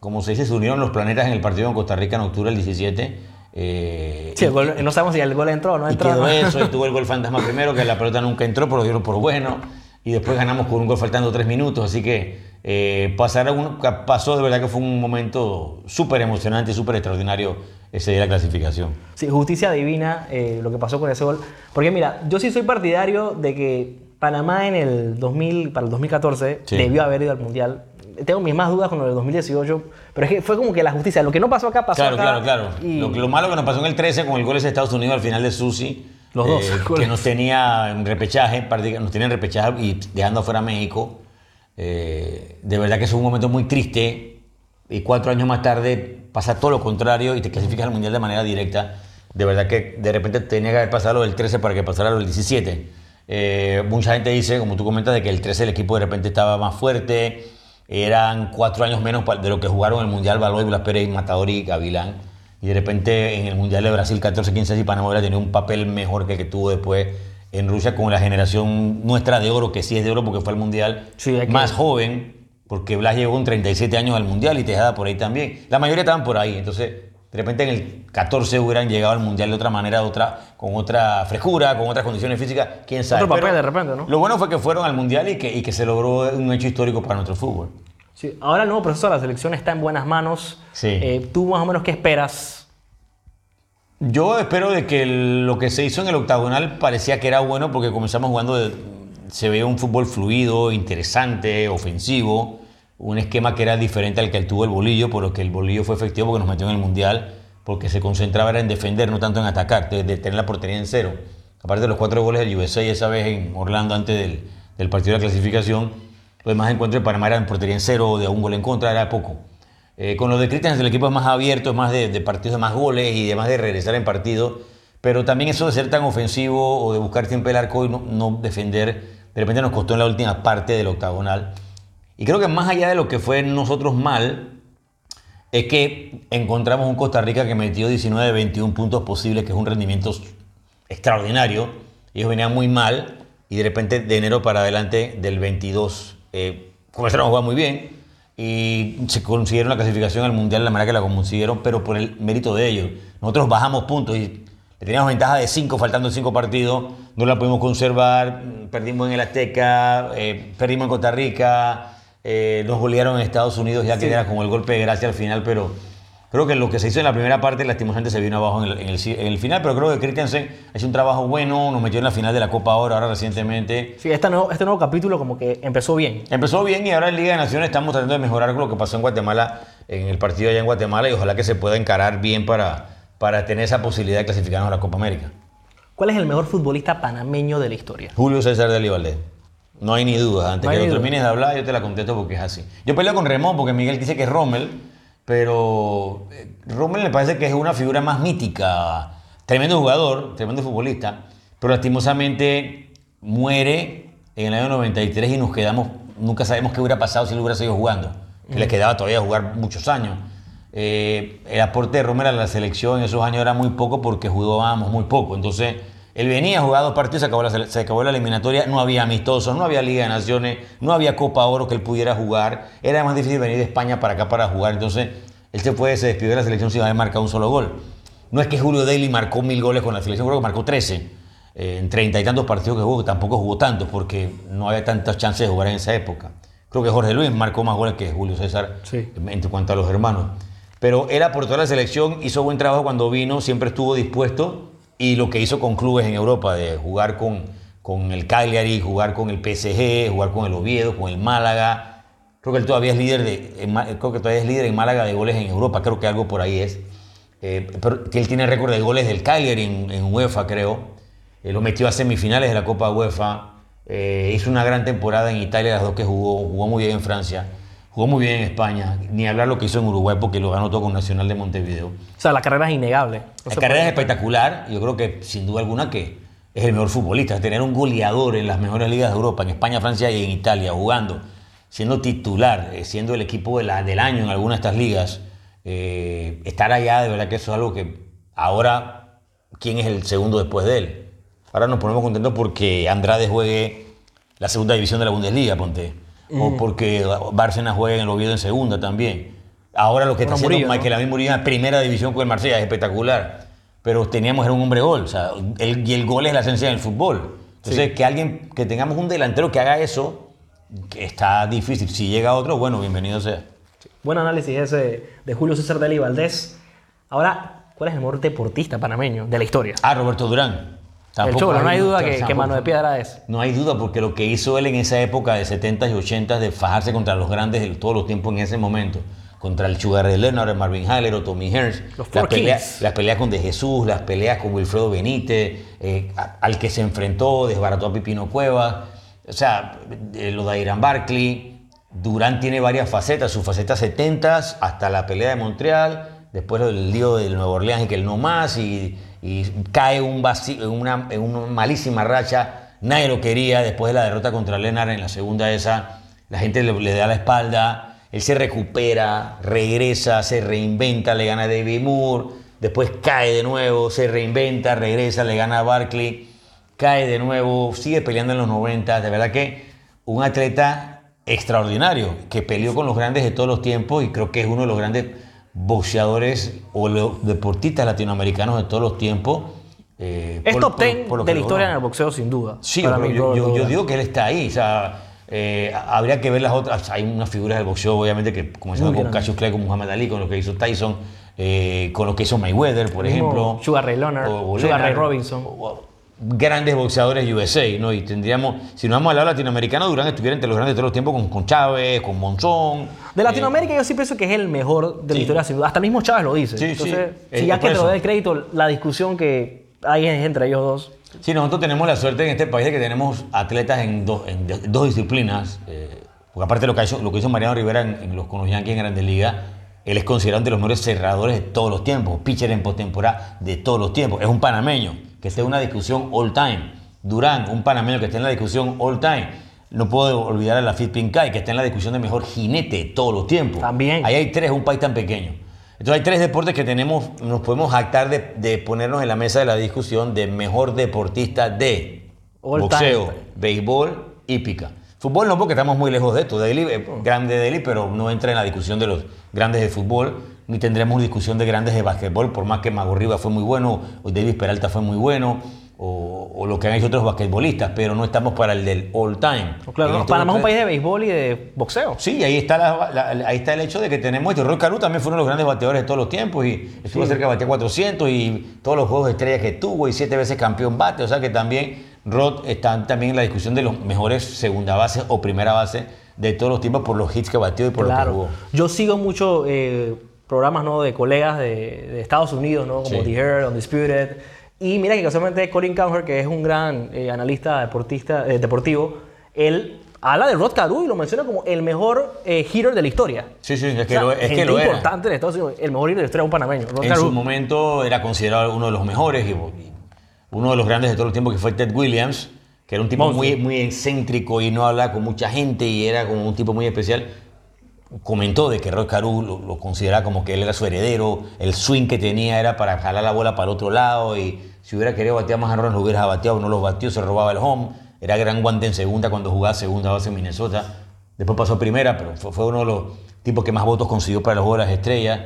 como se dice, se unieron los planetas en el partido con Costa Rica en octubre del 17. Eh, Sí, el gol- no sabemos si el gol entró o no y entró. quedó ¿no? eso, y tuvo el gol fantasma primero, que la pelota nunca entró, pero lo dieron por bueno. Y después ganamos con un gol faltando tres minutos. Así que eh, pasar a un- pasó de verdad que fue un momento súper emocionante y súper extraordinario ese día de la clasificación. Sí, justicia divina eh, lo que pasó con ese gol. Porque mira, yo sí soy partidario de que Panamá en el 2000, para el 2014 Sí. debió haber ido al Mundial. Tengo mis más dudas con lo del 2018, pero es que fue como que la justicia, lo que no pasó acá pasó Claro, acá. claro, claro. y- Lo, lo malo que nos pasó en el 13 con el gol de Estados Unidos al final de Susi. Los dos eh, que nos tenía en repechaje, nos tenía en repechaje y dejando afuera a México. Eh, de verdad que es un momento muy triste. Y cuatro años más tarde pasa todo lo contrario y te clasificas al Mundial de manera directa. De verdad que de repente tenía que haber pasado lo del 13 para que pasara lo del 17. Eh, mucha gente dice, como tú comentas, de que el 13 el equipo de repente estaba más fuerte. Eran cuatro años menos de lo que jugaron el Mundial Baloy, Blas Pérez, Matador y Gavilán. Y de repente en el Mundial de Brasil 14-15 y Panamá hubiera tenido un papel mejor que el que tuvo después en Rusia con la generación nuestra de oro, que sí es de oro porque fue al Mundial Sí, más joven, porque Blas llegó con 37 años al Mundial y Tejada por ahí también. La mayoría estaban por ahí, entonces de repente en el 14 hubieran llegado al Mundial de otra manera, de otra, con otra frescura, con otras condiciones físicas, quién sabe. Otro papel Pero de repente, ¿no? Lo bueno fue que fueron al Mundial y que, y que se logró un hecho histórico para nuestro fútbol. Sí, ahora el nuevo proceso de la selección está en buenas manos. Sí. Eh, ¿Tú más o menos qué esperas? Yo espero de que el- lo que se hizo en el octagonal parecía que era bueno porque comenzamos jugando, de- se veía un fútbol fluido, interesante, ofensivo, un esquema que era diferente al que tuvo el bolillo, por lo que el bolillo fue efectivo porque nos metió en el mundial, porque se concentraba en defender, no tanto en atacar, de, de tener la portería en cero. Aparte de los cuatro goles del USA esa vez en Orlando antes del, del partido de la clasificación, los demás encuentros de Panamá eran portería en cero, de un gol en contra, era poco. Eh, con los de Christian el equipo es más abierto, es más de, de partidos de más goles y además de regresar en partido. Pero también eso de ser tan ofensivo o de buscar siempre el arco y no, no defender, de repente nos costó en la última parte del octagonal. Y creo que más allá de lo que fue nosotros mal, es que encontramos un Costa Rica que metió 19 de 21 puntos posibles, que es un rendimiento extraordinario. Ellos venían muy mal y de repente de enero para adelante del 22 eh, comenzaron a jugar muy bien y se consiguieron la clasificación al Mundial de la manera que la consiguieron, pero por el mérito de ellos. Nosotros bajamos puntos y teníamos ventaja de 5 faltando 5 partidos, no la pudimos conservar, perdimos en el Azteca, eh, perdimos en Costa Rica, eh, nos golearon en Estados Unidos ya que Sí. era como el golpe de gracia al final, pero creo que lo que se hizo en la primera parte lastimosamente se vino abajo en el, en el ci- en el final, pero creo que Christensen ha hecho un trabajo bueno, nos metió en la final de la Copa Oro ahora recientemente. Sí, este nuevo, este nuevo capítulo como que empezó bien. Empezó bien y ahora en Liga de Naciones estamos tratando de mejorar lo que pasó en Guatemala, en el partido allá en Guatemala y ojalá que se pueda encarar bien para, para tener esa posibilidad de clasificarnos a la Copa América. ¿Cuál es el mejor futbolista panameño de la historia? Julio César de Valdés. No hay ni duda. Antes No que duda. termines de hablar, yo te la contesto porque es así. Yo peleo con Remón porque Miguel dice que es Rommel, pero eh, Rommel me parece que es una figura más mítica. Tremendo jugador, tremendo futbolista, pero lastimosamente muere en el año 93 y nos quedamos, nunca sabemos qué hubiera pasado si él hubiera seguido jugando, que le quedaba todavía jugar muchos años. Eh, el aporte de Rommel a la selección en esos años era muy poco porque jugábamos muy poco, entonces él venía a jugar dos partidos, se acabó, la, se acabó la eliminatoria, no había amistosos, no había Liga de Naciones, no había Copa Oro que él pudiera jugar. Era más difícil venir de España para acá para jugar. Entonces, él se fue, se despidió de la selección sin haber marcado un solo gol. No es que Julio Daly marcó mil goles con la selección, creo que marcó 13 eh, en treinta y tantos partidos que jugó, que tampoco jugó tantos porque no había tantas chances de jugar en esa época. Creo que Jorge Luis marcó más goles que Julio César Sí. en cuanto a los hermanos. Pero era por toda la selección, hizo buen trabajo cuando vino, siempre estuvo dispuesto y lo que hizo con clubes en Europa, de jugar con, con el Cagliari, jugar con el PSG, jugar con el Oviedo, con el Málaga. Creo que él todavía es líder de, creo que todavía es líder en Málaga de goles en Europa, creo que algo por ahí es. Eh, pero él tiene récord de goles del Cagliari en, en UEFA, creo. Eh, lo metió a semifinales de la Copa UEFA. Eh, hizo una gran temporada en Italia, las dos que jugó. Jugó muy bien en Francia. Jugó muy bien en España. Ni hablar lo que hizo en Uruguay porque lo ganó todo con Nacional de Montevideo. O sea, la carrera es innegable. No La carrera es puede- espectacular. Yo creo que sin duda alguna que es el mejor futbolista. Tener un goleador en las mejores ligas de Europa, en España, Francia y en Italia, jugando siendo titular, eh, siendo el equipo de la- del año en alguna de estas ligas, eh, estar allá, de verdad que eso es algo que ahora, ¿quién es el segundo después de él? Ahora nos ponemos contentos porque Andrade juegue la segunda división de la Bundesliga, ponte. O porque Bárcenas juegue en el Oviedo en segunda también. Ahora lo que está haciendo Murillo. Michael David Murillo en primera división con el Marsella es espectacular. Pero teníamos, era un hombre gol. O sea, el- y el gol es la esencia del fútbol. Entonces, que alguien, que tengamos un delantero que haga eso, que está difícil. Si llega otro, bueno, bienvenido sea. Buen análisis ese de Julio César Deli Valdés. Ahora, ¿cuál es el mejor deportista panameño de la historia? Ah, Roberto Durán. El Cholo, no hay duda que, que mano de piedra es. No hay duda, porque lo que hizo él en esa época de 70s y 80s de fajarse contra los grandes de todos los tiempos en ese momento, contra el Sugar de Leonard, el Marvin Haller o Tommy Hearns, las, peleas, Kings. las peleas con De Jesús, las peleas con Wilfredo Benítez, eh, al que se enfrentó, desbarató a Pipino Cuevas, o sea, eh, lo de Irán Barkley. Durán tiene varias facetas, sus facetas 70s hasta la pelea de Montreal, después el lío del Nuevo Orleans y que él no más, y, y cae una, en una malísima racha, nadie lo quería, después de la derrota contra Lennart en la segunda esa, la gente le, le da la espalda, él se recupera, regresa, se reinventa, le gana a David Moore, después cae de nuevo, se reinventa, regresa, le gana a Barkley, cae de nuevo, sigue peleando en los 90, de verdad que un atleta extraordinario, que peleó con los grandes de todos los tiempos y creo que es uno de los grandes boxeadores o los deportistas latinoamericanos de todos los tiempos. eh, Es por- top por- 10 por lo de la historia en el boxeo, sin duda. Sí, mí, yo, digo que él está ahí. O sea, eh, habría que ver las otras. Hay unas figuras del boxeo, obviamente, que comenzaron Muy con. Cassius Clay, con Muhammad Ali, con lo que hizo Tyson, eh, con lo que hizo Mayweather, por ejemplo. Sugar Ray Leonard, Sugar Ray Robinson. o- Grandes boxeadores USA, ¿no? Y tendríamos, si no vamos a hablar latinoamericano, Durán estuviera entre los grandes de todos los tiempos con, con Chávez, con Monzón. De Latinoamérica yo sí pienso que es el mejor de la Sí. historia, sin duda. Hasta mismo Chávez lo dice. Sí, sí. Entonces, Es- si ya es que te lo dé el crédito, la discusión que hay entre ellos dos. Sí, nosotros tenemos la suerte en este país de que tenemos atletas en, dos- en de- dos disciplinas. eh, porque aparte lo que hizo, lo que hizo Mariano Rivera en, en los, con los Yankees en Grandes Ligas, él es considerado de los mejores cerradores de todos los tiempos, pitcher en postemporada de todos los tiempos. Es un panameño que esté en una discusión all time. Durán, un panameño que esté en la discusión all time. No puedo olvidar a la Fit Pincay, que está en la discusión de mejor jinete de todos los tiempos. También. Ahí hay tres, un país tan pequeño. Entonces hay tres deportes que tenemos, nos podemos jactar de, de ponernos en la mesa de la discusión de mejor deportista de All boxeo, time. béisbol, hípica. Fútbol no porque estamos muy lejos de esto. Daly, eh, grande Daly, pero no entra en la discusión de los grandes de fútbol, ni tendremos discusión de grandes de básquetbol, por más que Mago Rivas fue muy bueno, o David Peralta fue muy bueno, o, o lo que han hecho otros basquetbolistas, pero no estamos para el del all time. Claro, En no, Panamá es un país de béisbol y de boxeo. Sí, ahí está, la- la- ahí está el hecho de que tenemos esto. Roy Caru también fue uno de los grandes bateadores de todos los tiempos y estuvo cerca de batear 400 y todos los juegos de estrellas que tuvo y siete veces campeón bate. O sea que también Rod está también en la discusión de los mejores segunda base o primera base de todos los tiempos por los hits que batió y por lo que Claro. jugó. Yo sigo mucho eh, programas ¿no? de colegas de, de Estados Unidos, ¿no? como Sí. The Herd, Undisputed. Y mira que casualmente Colin Cowherd, que es un gran eh, analista deportista, eh, deportivo, él habla de Rod Carew y lo menciona como el mejor eh, hitter de la historia. Sí, sí, es O que sea, lo, es que lo era. importante en Estados Unidos, el mejor hitter de la historia un panameño. Rod En su momento era considerado uno de los mejores y, y uno de los grandes de todos los tiempos que fue Ted Williams, que era un tipo muy, muy excéntrico y no hablaba con mucha gente y era como un tipo muy especial. Comentó de que Roy Carew lo, lo consideraba como que él era su heredero, el swing que tenía era para jalar la bola para el otro lado y si hubiera querido batear más errores lo hubiera bateado, no los batió, se robaba el home, era gran guante en segunda cuando jugaba segunda base en Minnesota, después pasó a primera, pero fue, fue uno de los tipos que más votos consiguió para los Juegos de las Estrellas.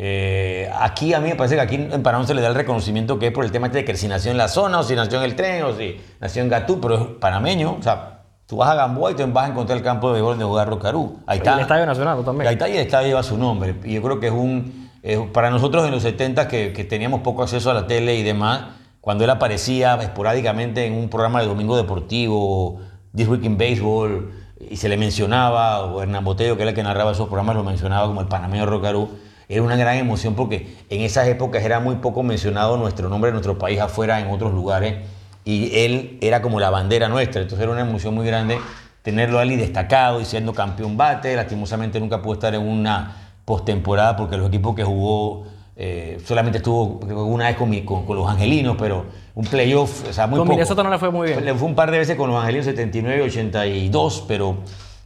Eh, aquí a mí me parece que aquí en Panamá se le da el reconocimiento que es por el tema este de que si nació en la zona o si nació en el tren o si nació en Gatú, pero es panameño, o sea, tú vas a Gamboa y te vas a encontrar el campo de béisbol donde jugar Rocarú. Ahí está. el Estadio Nacional Y ahí también. está y el estadio lleva su nombre. Y yo creo que es un. es- para nosotros en los 70 que, que teníamos poco acceso a la tele y demás, cuando él aparecía esporádicamente en un programa de domingo deportivo, This Week in Baseball, y se le mencionaba, o Hernán Boteo, que era el que narraba esos programas, lo mencionaba como el panameño Rocarú, era una gran emoción porque en esas épocas era muy poco mencionado nuestro nombre nuestro país afuera, en otros lugares, y él era como la bandera nuestra, entonces era una emoción muy grande tenerlo ahí destacado y siendo campeón bate, lastimosamente nunca pudo estar en una postemporada porque los equipos que jugó eh, solamente estuvo una vez con, mi- con- con los angelinos, pero un playoff, o sea, muy Con poco. Minnesota no le fue muy bien. Le fue un par de veces con los angelinos 79 y 82, pero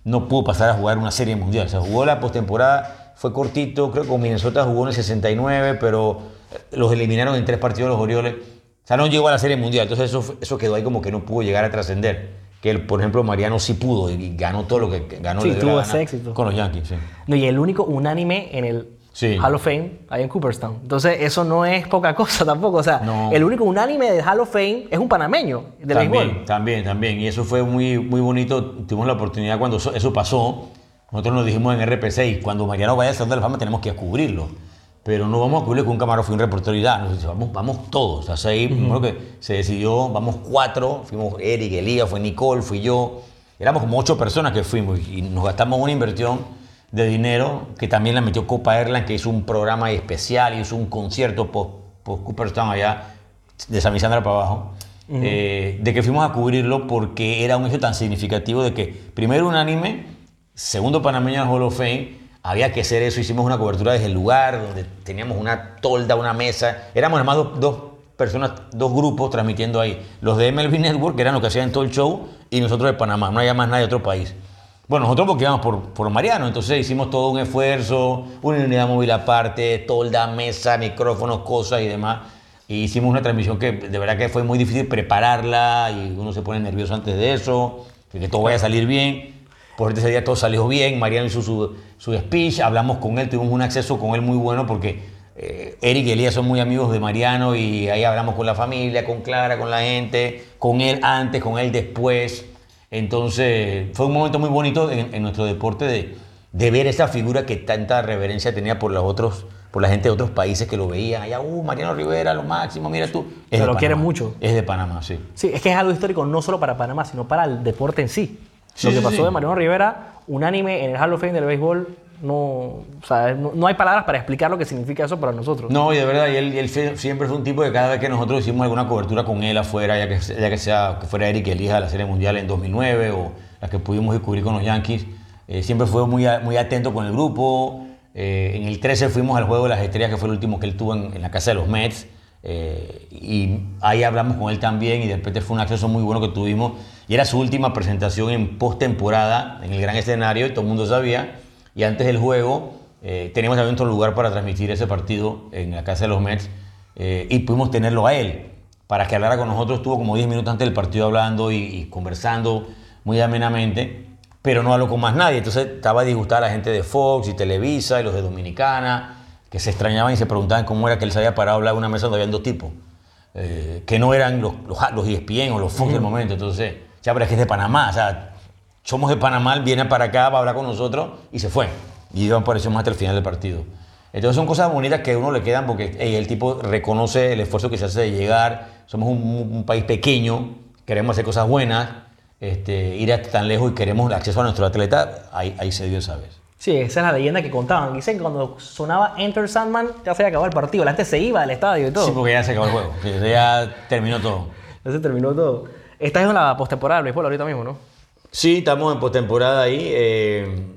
no pudo pasar a jugar una serie mundial. Se jugó la postemporada, fue cortito, creo que con Minnesota jugó en el 69, pero los eliminaron en tres partidos los Orioles. O sea, no llegó a la serie mundial, entonces eso, eso quedó ahí como que no pudo llegar a trascender. Que, el, por ejemplo, Mariano sí pudo y ganó todo lo que ganó. Sí, tuvo ese éxito. Con los Yankees, sí. No, y el único unánime en el Sí. Hall of Fame, ahí en Cooperstown. Entonces, eso no es poca cosa tampoco. O sea, No. el único unánime del Hall of Fame es un panameño del también, béisbol. también, también. Y eso fue muy, muy bonito. Tuvimos la oportunidad cuando eso, eso pasó. Nosotros nos dijimos en RP6, cuando Mariano vaya al Salón de la Fama tenemos que cubrirlo. Pero no vamos a cubrirlo con un camarógrafo y un reportero y dice, vamos, vamos todos. O sea, ahí primero que se decidió, vamos cuatro. Fuimos Eric, Elías, fue Nicole, fui yo. Éramos como ocho personas que fuimos y nos gastamos una inversión de dinero que también la metió Copa Airline, que hizo un programa especial, hizo un concierto post, post Cooperstown allá de San Vicente para abajo, eh, de que fuimos a cubrirlo porque era un hecho tan significativo de que primero unánime, segundo panameño el Hall of Fame, había que hacer eso, hicimos una cobertura desde el lugar donde teníamos una tolda, una mesa, éramos además dos, dos personas, dos grupos transmitiendo ahí, los de MLB Network, que eran los que hacían todo el show, y nosotros de Panamá, no había más nadie de otro país. Bueno, nosotros porque íbamos por, por Mariano, entonces hicimos todo un esfuerzo, una unidad móvil aparte, tolda, mesa, micrófonos, cosas y demás. Y hicimos una transmisión que de verdad que fue muy difícil prepararla y uno se pone nervioso antes de eso, que todo vaya a salir bien. Por ese día todo salió bien, Mariano hizo su, su speech, hablamos con él, tuvimos un acceso con él muy bueno porque eh, Eric y Elías son muy amigos de Mariano y ahí hablamos con la familia, con Clara, con la gente, con él antes, con él después. Entonces fue un momento muy bonito en, en nuestro deporte de, de ver esa figura que tanta reverencia tenía por los otros, por la gente de otros países que lo veían. Allá, uh, Mariano Rivera, lo máximo, mira tú. Es Se lo quieren mucho. Es de Panamá, sí. Sí, es que es algo histórico no solo para Panamá, sino para el deporte en sí. Sí, Lo que sí, pasó sí. de Mariano Rivera, unánime en el Hall of Fame del béisbol, no, o sea, no, no hay palabras para explicar lo que significa eso para nosotros. No, y de verdad, y él, y él fue- siempre fue un tipo que cada vez que nosotros hicimos alguna cobertura con él afuera, ya que, ya que sea que fuera Eric elija la Serie Mundial en 2009 o las que pudimos cubrir con los Yankees, eh, siempre fue muy, muy atento con el grupo. Eh, en el 13 fuimos al Juego de las Estrellas, que fue el último que él tuvo en, en la casa de los Mets. Eh, y ahí hablamos con él también y de repente fue un acceso muy bueno que tuvimos. Y era su última presentación en postemporada en el gran escenario y todo el mundo sabía. Y antes del juego eh, teníamos también otro lugar para transmitir ese partido en la casa de los Mets eh, y pudimos tenerlo a él para que hablara con nosotros. Estuvo como 10 minutos antes del partido hablando y, y conversando muy amenamente, pero no habló con más nadie. Entonces estaba disgustada la gente de Fox y Televisa y los de Dominicana, que se extrañaban y se preguntaban cómo era que él se había parado a hablar en una mesa donde habían dos tipos, eh, que no eran los, los, los ESPN o los Fox del momento. Entonces, ya, pero es que es de Panamá, o sea, somos de Panamá, él viene para acá, va a hablar con nosotros y se fue. Y yo apareció más hasta el final del partido. Entonces son cosas bonitas que a uno le quedan porque ey, el tipo reconoce el esfuerzo que se hace de llegar. Somos un, un país pequeño, queremos hacer cosas buenas, este, ir hasta tan lejos y queremos el acceso a nuestro atleta. Ahí, ahí se dio esa vez. Sí, esa es la leyenda que contaban. Dicen que cuando sonaba Enter Sandman ya se había acabado el partido. La gente se iba del estadio y todo. Sí, porque ya se acabó el juego. Sí, ya terminó todo. Ya se terminó todo. Estás en la postemporada del béisbol ahorita mismo, ¿no? Sí, estamos en postemporada ahí. eh,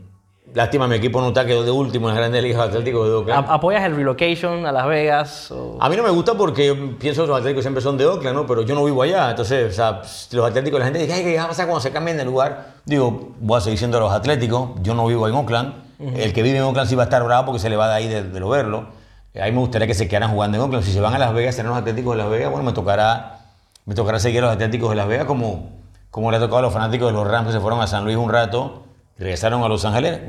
lástima, mi equipo no está, quedó de último en las grandes ligas atléticos de Oakland. ¿Apoyas el relocation a Las Vegas? o- A mí no me gusta porque yo pienso que los atléticos siempre son de Oakland, ¿no? Pero yo no vivo allá. Entonces, o sea, los atléticos, la gente dice, ay, ¿qué va a pasar cuando se cambien de lugar? Digo, voy a seguir siendo los atléticos. Yo no vivo en Oakland. El que vive en Oakland sí va a estar bravo porque se le va de ahí de, de lo verlo. Eh, A mí me gustaría que se quedaran jugando en Oakland. Si se van a Las Vegas, serán los atléticos de Las Vegas. Bueno, me tocará, me tocará seguir a los atléticos de Las Vegas como, como le ha tocado a los fanáticos de los Rams que se fueron a San Luis un rato, regresaron a Los Ángeles,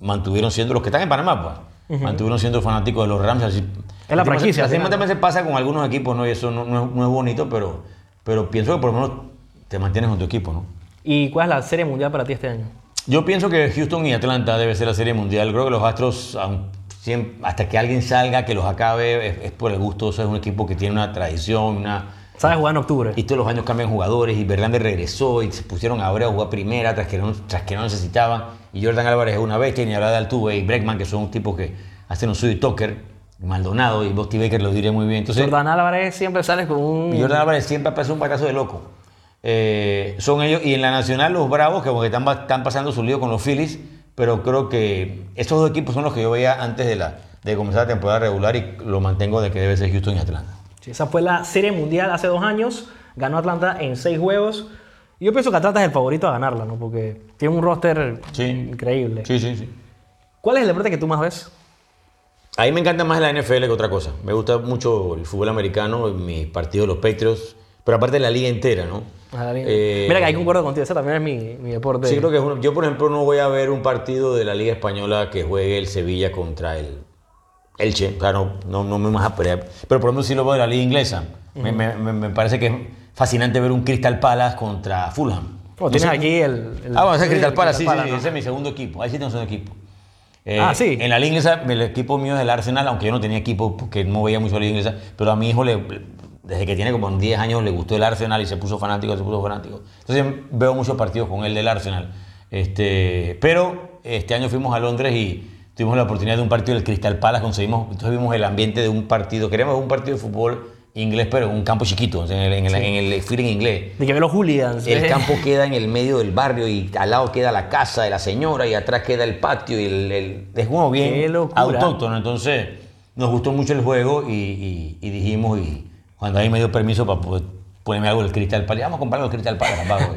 mantuvieron siendo los que están en Panamá, pues. Mantuvieron siendo fanáticos de los Rams. Así, Es la franquicia, Así también se pasa con algunos equipos, ¿no? Y eso no, no es, no es bonito, pero, pero pienso que por lo menos te mantienes con tu equipo, ¿no? ¿Y cuál es la serie mundial para ti este año? Yo pienso que Houston y Atlanta debe ser la serie mundial. Creo que los Astros, hasta que alguien salga, que los acabe, es, es por el gusto. Eso es un equipo que tiene una tradición, una... ¿Sabes jugar en octubre? Y todos los años cambian jugadores y Verlander regresó y se pusieron ahora a jugar primera tras que no, tras que no necesitaban. Y Jordan Álvarez es una bestia, ni hablar de Altuve y Bregman, que son tipos que hacen un suyo y Tucker, Maldonado y Bosty Baker lo diré muy bien. Entonces, Jordan Álvarez siempre sales con un... Jordan Álvarez siempre aparece un batazo de loco. Eh, son ellos, y en la Nacional los Bravos, que como que están, están pasando su lío con los Phillies, pero creo que estos dos equipos son los que yo veía antes de, la, de comenzar la temporada regular y lo mantengo de que debe ser Houston y Atlanta. Esa fue la serie mundial hace dos años. Ganó Atlanta en seis juegos. Yo pienso que Atlanta es el favorito a ganarla, ¿no? Porque tiene un roster Sí. increíble. Sí, sí, sí. ¿Cuál es el deporte que tú más ves? A mí me encanta más la NFL que otra cosa. Me gusta mucho el fútbol americano, mi partido los Patriots, pero aparte la liga entera, ¿no? Ah, la liga. Eh, Mira que ahí concuerdo contigo, ese también es mi, mi deporte. Sí, creo que es uno- yo, por ejemplo, no voy a ver un partido de la Liga Española que juegue el Sevilla contra el Elche. O sea, no, no, me vas a pelear. Pero por ejemplo, sí lo veo de la Liga Inglesa. Me, me- me- me parece que es fascinante ver un Crystal Palace contra Fulham. Oh, tienes aquí el, el- Ah, bueno, ese es Crystal Palace, sí, sí, Palace, sí, ¿no? ese es mi segundo equipo. Ahí sí tengo un segundo equipo. Eh, Ah, sí. En la Liga Inglesa, el equipo mío es el Arsenal, aunque yo no tenía equipo porque no veía mucho la Liga Inglesa, pero a mi hijo, le, desde que tiene como 10 años, le gustó el Arsenal y se puso fanático, se puso fanático. Entonces veo muchos partidos con él del Arsenal. Este, pero este año fuimos a Londres y tuvimos la oportunidad de un partido del Crystal Palace, conseguimos, entonces vimos el ambiente de un partido, queríamos un partido de fútbol inglés, pero en un campo chiquito, en el, en el, en el feeling inglés. De que ve los hooligans. El campo queda en el medio del barrio y al lado queda la casa de la señora y atrás queda el patio y el, el- es como bien autóctono. Entonces nos gustó mucho el juego y, y- y dijimos, y cuando ahí me dio permiso para ponerme algo del Cristal Palace, vamos a comprar algo del Cristal Palace, papá,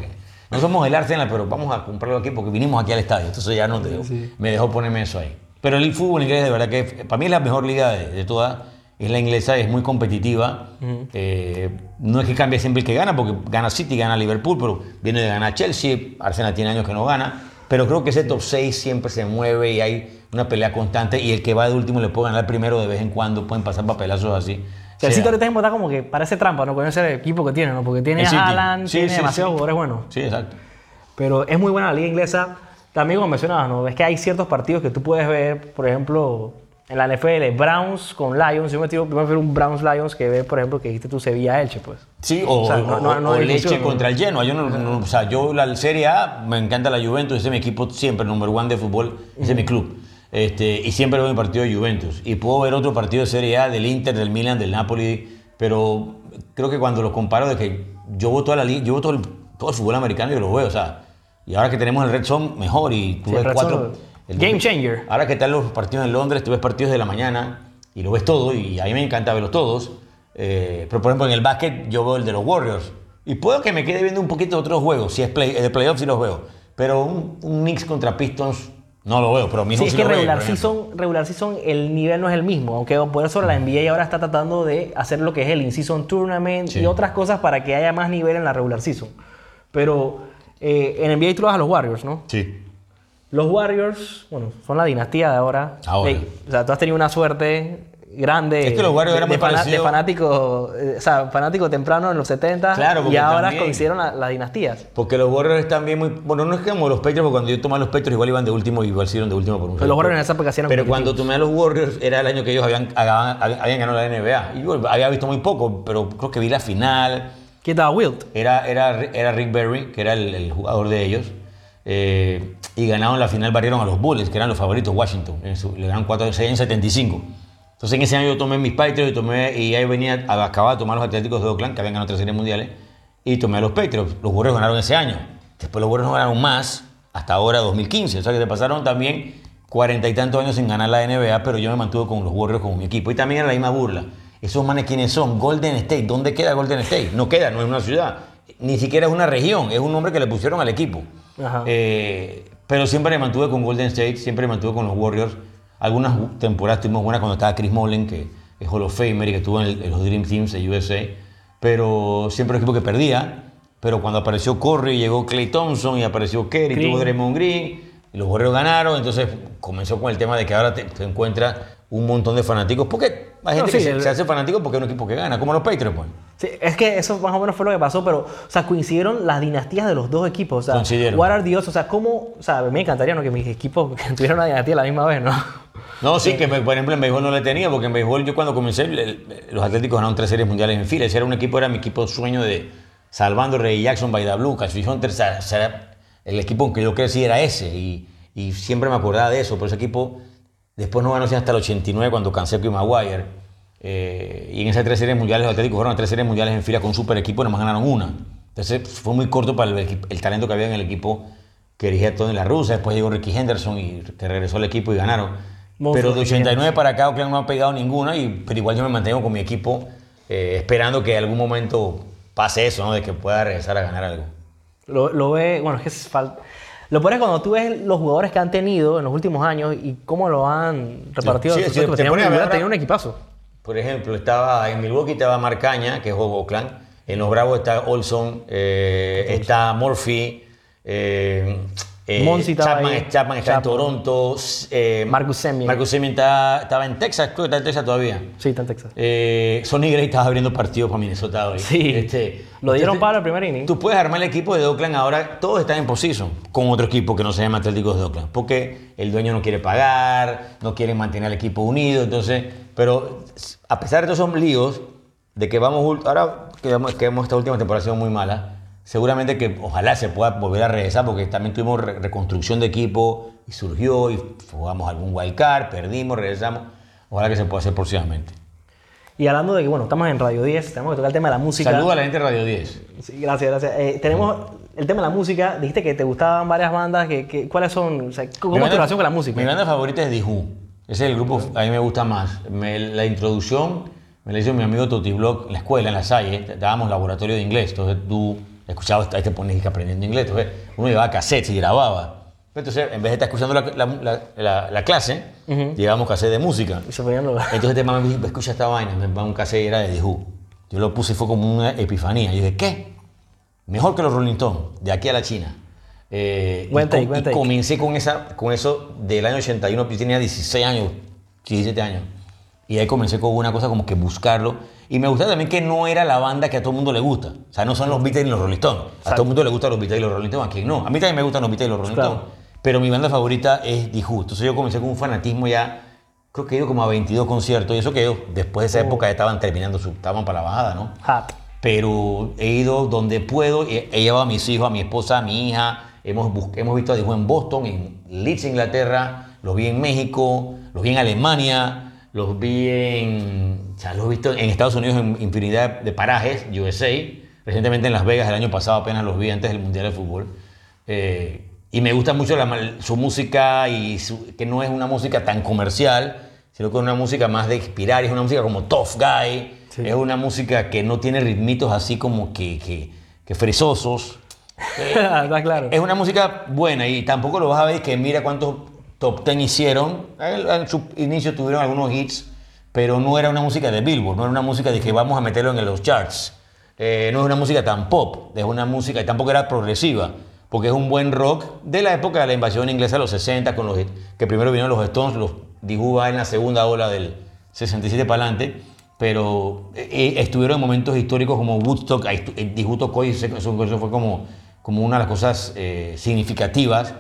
no somos el Arsenal, pero vamos a comprarlo aquí porque vinimos aquí al estadio. Entonces ya no te- me dejó ponerme eso ahí. Pero el fútbol inglés de verdad que para mí es la mejor liga de, de todas. Es la inglesa, es muy competitiva. Eh, no es que cambie siempre el que gana, porque gana City, gana Liverpool, pero viene de ganar Chelsea. Arsenal tiene años que no gana. Pero creo que ese top 6 siempre se mueve y hay una pelea constante. Y el que va de último le puede ganar primero de vez en cuando. Pueden pasar papelazos así. O sea, el City ahorita está como que parece trampa, ¿no? Con ese equipo que tiene, ¿no? Porque tiene a. Haaland, Sí, tiene sí, demasiados sí. jugadores buenos. Sí, exacto. Pero es muy buena la liga inglesa. También como mencionabas, ¿no? Es que hay ciertos partidos que tú puedes ver, por ejemplo, en la NFL, Browns con Lions. Yo me tiro primero a un Browns Lions que ver, por ejemplo, que dijiste tú Sevilla Elche, pues. Sí, o, O sea, no- no- no o leche contra el Genoa. Yo no, o sea, yo la Serie A me encanta la Juventus, ese es mi equipo siempre, number one de fútbol, ese es mi club. Este, y siempre veo mi partido de Juventus. Y puedo ver otro partido de Serie A del Inter, del Milan, del Napoli, pero creo que cuando los comparo de que yo veo toda la liga, yo veo todo el, todo el fútbol americano y lo veo, o sea, y ahora que tenemos el Red Zone, mejor y tú Sí, ves cuatro... El- game changer. Ahora que están los partidos en Londres, tú ves partidos de la mañana y lo ves todo y a mí me encanta verlos todos. Eh, pero por ejemplo en el básquet yo veo el de los Warriors y puedo que me quede viendo un poquito de otros juegos, si es play, de playoffs sí los veo, pero un, un Knicks contra Pistons no lo veo, pero mi Sí, es sí que lo regular season, regular season el nivel no es el mismo, aunque por eso la NBA ahora está tratando de hacer lo que es el in-season tournament Sí. y otras cosas para que haya más nivel en la regular season. Pero eh, en NBA tú lo vas a los Warriors, ¿no? Sí. Los Warriors, bueno, son la dinastía de ahora. Ahora. Ey, o sea, tú has tenido una suerte grande. Es que los Warriors de, eran muy parecidos- de fanático, eh, o sea, temprano en los 70 Claro, y ahora también- coincidieron la- las dinastías. Porque los Warriors están bien muy... Bueno, no es como los Patriots, porque cuando yo tomaba los Patriots igual iban de último y igual siguieron de último por un Pero los Warriors en esa época eran Pero cuando tomé a los Warriors era el año que ellos habían, habían, habían ganado la NBA. Y yo había visto muy poco, pero creo que vi la final. ¿Quién estaba Wilt? Era, era, era Rick Berry, que era el, jugador de ellos. eh, y ganaron la final, barrieron a los Bulls, que eran los favoritos, Washington. En su- le ganaron 4 6 en 75. Entonces en ese año yo tomé mis Patriots y, tomé, y ahí venía, acababa de tomar los Atléticos de Oakland, que habían ganado tres series mundiales, y tomé a los Patriots. Los Warriors ganaron ese año. Después los Warriors no ganaron más hasta ahora 2015. O sea que se pasaron también cuarenta y tantos años sin ganar la NBA, pero yo me mantuve con los Warriors como mi equipo. Y también era la misma burla. Esos manes, ¿quiénes son? Golden State. ¿Dónde queda Golden State? No queda, no es una ciudad. Ni siquiera es una región, es un nombre que le pusieron al equipo. Ajá. Eh, pero siempre me mantuve con Golden State, siempre me mantuve con los Warriors. Algunas temporadas tuvimos buenas cuando estaba Chris Mullen, que es Hall of Famer y que estuvo en, el- en los Dream Teams de USA. Pero siempre un equipo que perdía. Pero cuando apareció Curry, llegó Clay Thompson y apareció Kerry, tuvo Draymond Green. Y los Warriors ganaron. Entonces comenzó con el tema de que ahora te, te encuentras un montón de fanáticos. Porque hay No, gente sí, que se, el- se hace fanático porque es un equipo que gana, como los Patriots. Pues. Sí, es que eso más o menos fue lo que pasó, pero, o sea, coincidieron las dinastías de los dos equipos. O sea, Coincidieron. what are the odds? O sea, ¿cómo? O sea, me encantaría ¿no? que mis equipos tuvieran una dinastía a la misma vez, ¿no? No, sí, que me- por ejemplo en béisbol no le tenía, porque en béisbol yo cuando comencé, el- los Atléticos ganaron tres series mundiales en fila. Ese era un equipo, era mi equipo sueño de salvando Ray Jackson, Baida Blue, Cassius Hunter. o sea, el equipo en que yo crecí era ese. Y, y siempre me acordaba de eso. Pero ese equipo después no ganó sino hasta el 89 cuando Canseco y Maguire. Eh, y en esas tres series mundiales, los Atléticos fueron a tres series mundiales en fila con un super equipo y nomás ganaron una. Entonces fue muy corto para el, talento que había en el equipo que dirigía Tony La Russa. Después llegó Ricky Henderson y que regresó al equipo y ganaron. Pero de Ricky 89 para acá Oakland no ha pegado ninguna, y, pero igual yo me mantengo con mi equipo eh, esperando que en algún momento pase eso, ¿no? de que pueda regresar a ganar algo. Lo, lo ve, bueno, es que es fal- Lo peor es cuando tú ves los jugadores que han tenido en los últimos años y cómo lo han repartido. Sí, sí, equipos. te pones a ver- un equipazo. Por ejemplo, estaba en Milwaukee estaba Marcaña, que es Oakland. En los Bravos está Olson, eh, está Murphy, eh, eh, Chapman, ahí. Chapman está Chapman. en Toronto. eh, Marcus Semien. Marcus Semien está- estaba en Texas, creo que está en Texas todavía. Sí, está en Texas. Eh, Sonny Gray estaba abriendo partidos para Minnesota hoy. Sí. Este, Lo dieron entonces, para el primer inning. Tú puedes armar el equipo de Oakland ahora, todos están en position con otro equipo que no se llama Atléticos de Oakland, porque el dueño no quiere pagar, no quiere mantener al equipo unido, entonces, pero a pesar de todos esos líos, de que vamos, ahora que vemos, que vemos esta última temporada ha sido muy mala, seguramente que ojalá se pueda volver a regresar, porque también tuvimos re- reconstrucción de equipo y surgió y jugamos algún wild card, perdimos, regresamos, ojalá que se pueda hacer próximamente. Y hablando de que, bueno, estamos en Radio 10, tenemos que tocar el tema de la música. Saludos a la gente de Radio 10. Sí, gracias, gracias. Eh, tenemos el tema de la música. Dijiste que te gustaban varias bandas. Que, que- ¿Cuáles son? O sea, ¿Cómo Mi es tu banda- relación con la música? Mi banda favorita es The Who. Ese es el grupo a mí me gusta más. Me- la introducción me la hizo mi amigo Toti Block en la escuela, en la Salle. Dábamos laboratorio de inglés. Entonces tú escuchabas, ahí te pones que aprendiendo inglés. Entonces uno llevaba cassettes y grababa. Entonces, en vez de estar escuchando la, la- la- la- la clase, llevábamos cassette de música. Y se ponían los- Entonces este mamá me dijo, escucha esta vaina, me va un cassette y era de The Who. Yo lo puse y fue como una epifanía. Yo dije, ¿qué? Mejor que los Rolling Stones, de aquí a la China. Eh, y, take, com- buen y comencé con, esa, con eso del año 81, yo tenía 16 años, 17 años. Y ahí comencé con una cosa como que buscarlo. Y me gustaba también que no era la banda que a todo el mundo le gusta. O sea, no son los Beatles ni los Rolling Stones. A todo el mundo le gustan los Beatles y los Rolling Stones, a quien no. A mí también me gustan los Beatles y los Rolling Claro. Stones. Pero mi banda favorita es The Who. Entonces yo comencé con un fanatismo ya, creo que he ido como a 22 conciertos. Y eso que después de esa Oh. época ya estaban terminando, su, estaban para la bajada, ¿no? Hat. pero he ido donde puedo, he, he llevado a mis hijos, a mi esposa, a mi hija, hemos, hemos visto a Dijo en Boston, en Leeds, Inglaterra, los vi en México, los vi en Alemania, los vi en, o sea, los he visto en Estados Unidos en infinidad de parajes, USA, recientemente en Las Vegas, el año pasado apenas los vi antes del Mundial de Fútbol. Eh, y me gusta mucho la su música y su- que no es una música tan comercial, sino que es una música más de inspirar, es una música como Tough Guy, Sí. es una música que no tiene ritmitos así como que, que, que fresosos. Está claro. Es una música buena y tampoco lo vas a ver que mira cuántos top 10 hicieron. En su inicio tuvieron algunos hits, pero no era una música de Billboard, no era una música de que vamos a meterlo en los charts. Eh, no es una música tan pop, es una música, y tampoco era progresiva, porque es un buen rock de la época de la invasión inglesa de los 60, con los, que primero vinieron los Stones, los va en la segunda ola del 67 para adelante, pero eh, estuvieron en momentos históricos como Woodstock, ahí estu- eh, The Who tocó y eso, fue como, una de las cosas eh, significativas.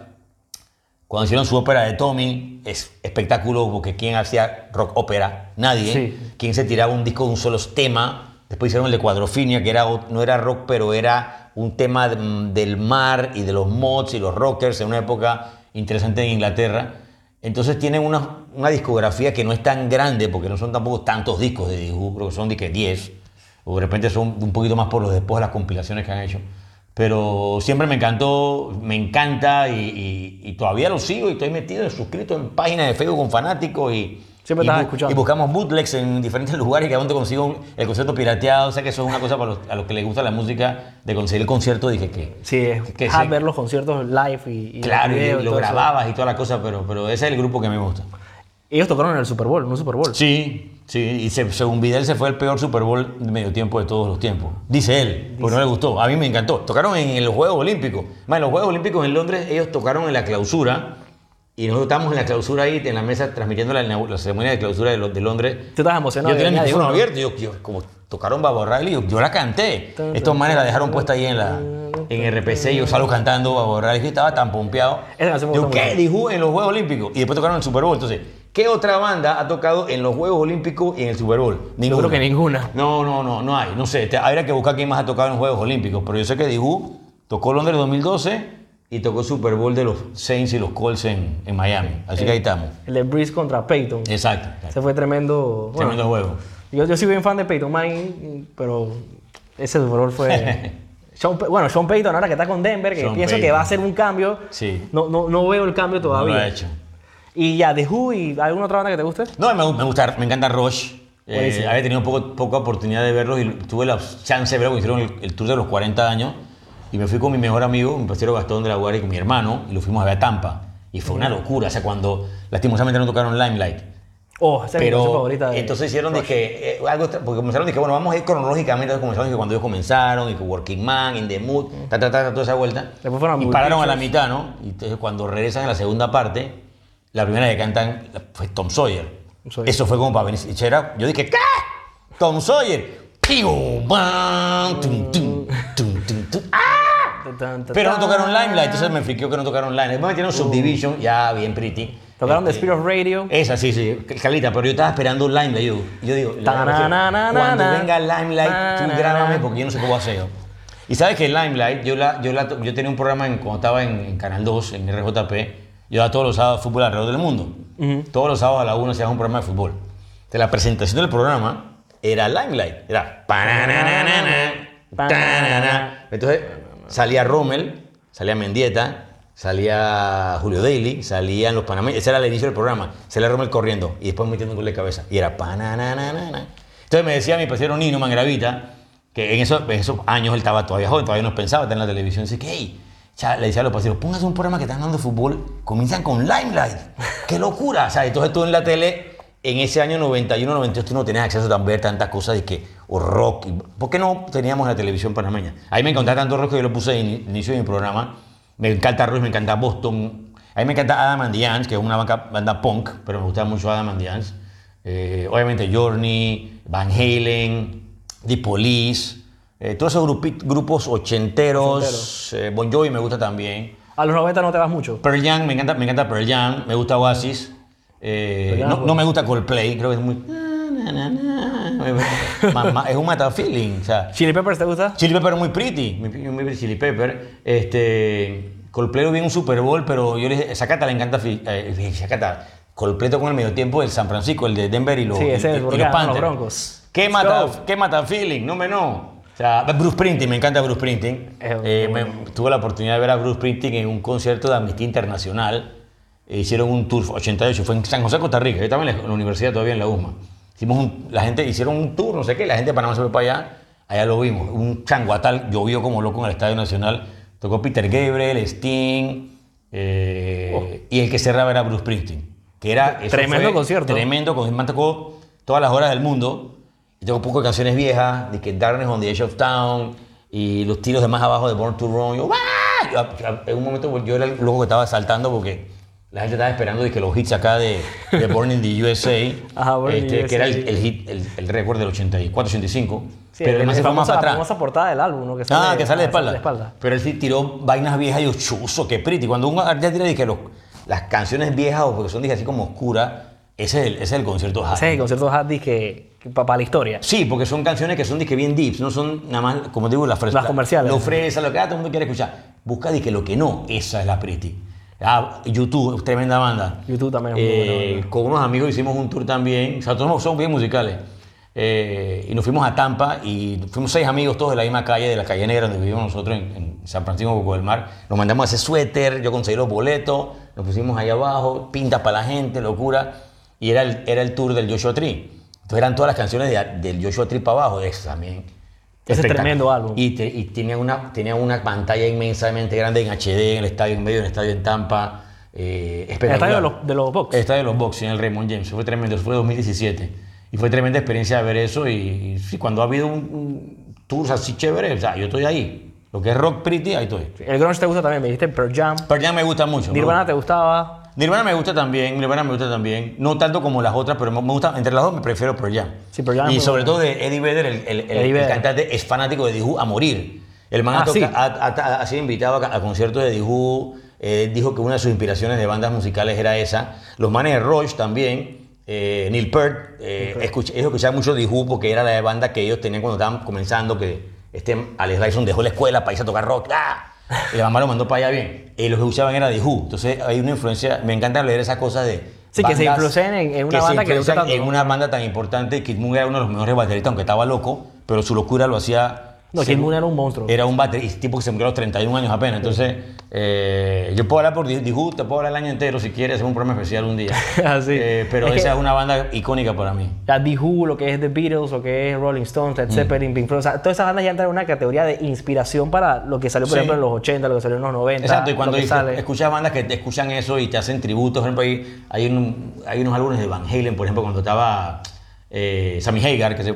Cuando hicieron su ópera de Tommy, es espectáculo, porque ¿quién hacía rock ópera? Nadie. Sí. ¿Quién se tiraba un disco de un solo tema? Después hicieron el de Cuadrofinia, que era, no era rock, pero era un tema mm, del mar y de los mods y los rockers en una época interesante en Inglaterra. Entonces tienen una, una discografía que no es tan grande, porque no son tampoco tantos discos de Who, creo que son de que 10, o de repente son un poquito más por los después de las compilaciones que han hecho. Pero siempre me encantó, me encanta y, y- y todavía lo sigo y estoy metido, suscrito en páginas de Facebook con fanáticos y, Siempre y, estás bu- escuchando. y buscamos bootlegs en diferentes lugares que aún te consigo un- el concierto pirateado. O sea que eso es una cosa para los, a los que les gusta la música, de conseguir el concierto. Dije que, Sí, es que sí. ver los conciertos live y, y claro, y, lo eso. grababas y toda la cosa, pero, pero ese es el grupo que me gusta. Ellos tocaron en el Super Bowl, en un Super Bowl. Sí, sí, y se- según Vidal se fue el peor Super Bowl de medio tiempo de todos los tiempos. Dice él, porque no le gustó. A mí me encantó. Tocaron en los Juegos Olímpicos. Más, en los Juegos Olímpicos en Londres, ellos tocaron en la clausura. Y nosotros estábamos en la clausura ahí, en la mesa, transmitiendo la, la ceremonia de clausura de, de Londres. Tú estabas emocionado. Yo tenía el micrófono abierto, yo, yo- como tocaron Babo Riley, yo, yo la canté. Estos manes la dejaron puesta ahí en la en RPC yo salgo cantando Babo Riley, que estaba tan pompeado. Gusta ¿qué? Dijo en los Juegos Olímpicos y después tocaron en el Super Bowl. Entonces, ¿qué otra banda ha tocado en los Juegos Olímpicos y en el Super Bowl? Yo creo que ninguna. No, no, no, no hay. No sé, te- habría que buscar quién más ha tocado en los Juegos Olímpicos. Pero yo sé que Dihu tocó Londres 2012 y tocó el Super Bowl de los Saints y los Colts en, en Miami. Así que ahí estamos. El de Breeze contra Peyton. Exacto. Ese fue tremendo. bueno, Tremendo juego. Yo, yo soy bien fan de Peyton Manning, pero ese Super Bowl fue. Sean bueno, Sean Payton ahora que está con Denver, que Sean pienso que va a hacer un cambio. Sí. No, no, no veo el cambio No todavía. lo ha hecho. Y ya, The Who y alguna otra banda que te guste. No, me, me gusta, me encanta Rush. Eh, había tenido poco, poca oportunidad de verlos y tuve la chance de verlos hicieron el, el tour de los 40 años. y me fui con mi mejor amigo, mi pasero Gastón de la Guardia, y con mi hermano, y lo fuimos a ver a Tampa. Y fue una locura, o sea, cuando lastimosamente no tocaron Limelight. Oh, esa es mi Pero favorita. de- entonces hicieron de que, eh, algo, porque comenzaron de que, bueno, vamos a ir cronológicamente, comenzaron que cuando ellos comenzaron, y que Working Man, In the Mood, ta, ta, ta, toda esa vuelta. Después fueron y pararon a la mitad, ¿no? Y entonces cuando regresan a la segunda parte, la primera que cantan fue Tom Sawyer. Sawyer. Eso fue como para venir. y era- Yo dije, ¿qué? Tom Sawyer. ¡Ah! Pero no tocaron Limelight, entonces me friqueó que no tocaron Limelight. Después metieron Subdivision, ya bien pretty. Tocaron The Spirit of Radio. esa, sí, sí, Calita, pero yo estaba esperando Limelight. Yo, yo digo, cuando venga Limelight, tú grábame porque yo no sé cómo hacer. Y sabes que Limelight, yo, la, yo, la, yo tenía un programa en, cuando estaba en Canal 2, en RJP, yo daba todos los sábados fútbol alrededor del mundo. Todos los sábados a la 1 se hacía un programa de fútbol. De la presentación del programa era Limelight. Era. Entonces salía Rommel, salía Mendieta, salía Julio Daly, salían los panameños. Ese era el inicio del programa. Salía Rommel corriendo y después metiendo un gol de cabeza. Y era. Entonces me decía mi parcero Nino Mangravita, que en esos, en esos años él estaba todavía joven, todavía no pensaba estar en la televisión. Dice que, hey, cha- le decía a los parceros, póngase un programa que están dando fútbol, comienzan con Limelight. ¡Qué locura! O sea, entonces tú en la tele, en ese año 91, 92, tú no tenías acceso a ver tantas cosas de que, o rock. ¿Por qué no teníamos la televisión panameña? Ahí me encantaba tanto rock que yo lo puse en inicio de mi programa. Me encanta Ruiz, me encanta Boston. A mí me encanta Adam and the Ants, que es una banda punk, pero me gustaba mucho Adam and the Ants. Eh, obviamente Journey, Van Halen, The Police, eh, todos esos grupos ochenteros. eh, bon Jovi me gusta también. A los 90 no te vas mucho. Pearl Jam, me encanta, me encanta Pearl Jam, me gusta Oasis. eh, Pearl Jam, no, bueno. me gusta Coldplay, creo que es muy... Ma- ma- es un mata feeling, o sea, ¿Chili Peppers te gusta? Chili Pepper es muy pretty, muy, muy pretty Chili Pepper. Este, Coldplay lo vi en un Super Bowl, pero yo le dije, Zacata le encanta, fi- eh, Zacata, Coldplay tocó en el medio tiempo del San Francisco, el de Denver y los, Sí, ese y- es y- los los Panthers. Broncos. ¿Qué Let's mata, go. ¿Qué mata feeling? No me no. O sea, Bruce Springsteen, me encanta Bruce Springsteen. Eh, me- tuve la oportunidad de ver a Bruce Springsteen en un concierto de Amnistía Internacional. Eh, hicieron un tour, 88, fue en San José, Costa Rica. Yo estaba en la, universidad todavía en la USMA. Hicimos un- la gente hicieron un tour, no sé qué, la gente de Panamá se fue para allá. Allá lo vimos. Un changuatal, llovió como loco en el Estadio Nacional. Tocó Peter Gabriel, Sting. eh, Y el que cerraba era Bruce Springsteen. Que era, Tremendo concierto. Tremendo, con man tocó todas las horas del mundo. Tengo poco de canciones viejas, de que Darkness on the Edge of Town y los tiros de más abajo de Born to Run. Yo, ¡ah! En un momento yo era el loco que estaba saltando porque la gente estaba esperando de que los hits acá de, de Born in the USA, Ajá, Born este, que era el, hit, el, el récord del 84, 85. Sí, pero el- además se fue más para la atrás. famosa portada del álbum, ¿no? Que Ah, que sale de ah, espalda. de espalda. Pero él sí tiró vainas viejas y yo, chuzo, qué pretty. Cuando un artista tira de que los- las canciones viejas o porque son dije, así como oscuras, ese es el, ese es el concierto hard. Ese es el concierto Hard que, que para la historia. Sí, porque son canciones que son disque bien deeps, no son nada más, como digo, las fresas. Las comerciales. Lo fresa, lo que ah, todo el mundo quiere escuchar. Busca disque lo que no, esa es la pretty. Ah, YouTube, tremenda banda. YouTube también es muy Eh, buena. Con unos amigos hicimos un tour también, o sea, todos somos bien musicales. Eh, y nos fuimos a Tampa y fuimos seis amigos todos de la misma calle, de la calle negra donde vivimos nosotros en, en San Francisco, Coco del Mar. Nos mandamos ese suéter, yo conseguí los boletos, nos pusimos ahí abajo, pintas para la gente, locura. Y era el, era el tour del Joshua Tree. Entonces eran todas las canciones de- del Joshua Tree para abajo, eso también. Ese es tremendo álbum. Y, te- y tenía, una, tenía una pantalla inmensamente grande en HD en el estadio, en medio del estadio en Tampa. Eh, El estadio de los, de los Bucks. El estadio de los Bucks, en el Raymond James. Fue tremendo, fue 2017. Y fue tremenda experiencia de ver eso. Y, y cuando ha habido un, un tour así chévere, o sea, yo estoy ahí. Lo que es rock pretty, ahí estoy. El grunge te gusta también, me dijiste Pearl Jam. Pearl Jam me gusta mucho. Nirvana te gustaba. Nirvana me gusta también, Nirvana me gusta también. No tanto como las otras, pero me gusta, entre las dos me prefiero Pearl Jam. Sí, Pearl Jam Y sobre buena. todo de Eddie Vedder, el, el- el- el cantante, es fanático de Who a morir. El man ha, Ah, sí. toca- ha- ha- ha sido invitado a, a conciertos de Who, eh, dijo que una de sus inspiraciones de bandas musicales era esa. Los manes de Rush también, eh, Neil Peart, eh, escuché, ellos escuchaban mucho Who porque era la banda que ellos tenían cuando estaban comenzando, que este Alex Lifeson dejó la escuela para irse a tocar rock. ¡ah! Y la mamá lo mandó para allá bien. Y los que escuchaban era The Who. Entonces hay una influencia, me encanta leer esas cosas de... Sí, que se influencian en- en una se banda que gusta influencian tanto, En una banda tan importante, Kid Moon era uno de los mejores bateristas, aunque estaba loco, pero su locura lo hacía No, Kid Moon era un monstruo. Era un baterista, tipo que se murió a los 31 años apenas. Entonces, eh, yo puedo hablar por The The Who, te puedo hablar el año entero si quieres, hacer un programa especial un día. Así. Eh, pero Es esa es una banda icónica para mí. Ya The Who, lo que es The Beatles, lo que es Rolling Stones, Mm. Led Zeppelin, Pink Floyd, o sea, todas esas bandas ya entran en una categoría de inspiración para lo que salió, por Sí. ejemplo, en los 80, lo que salió en los 90. Exacto, y cuando dices- sale. escuchas bandas que te escuchan eso y te hacen tributos, por ejemplo, hay, hay, un- hay unos álbumes de Van Halen, por ejemplo, cuando estaba eh, Sammy Hagar, que, se-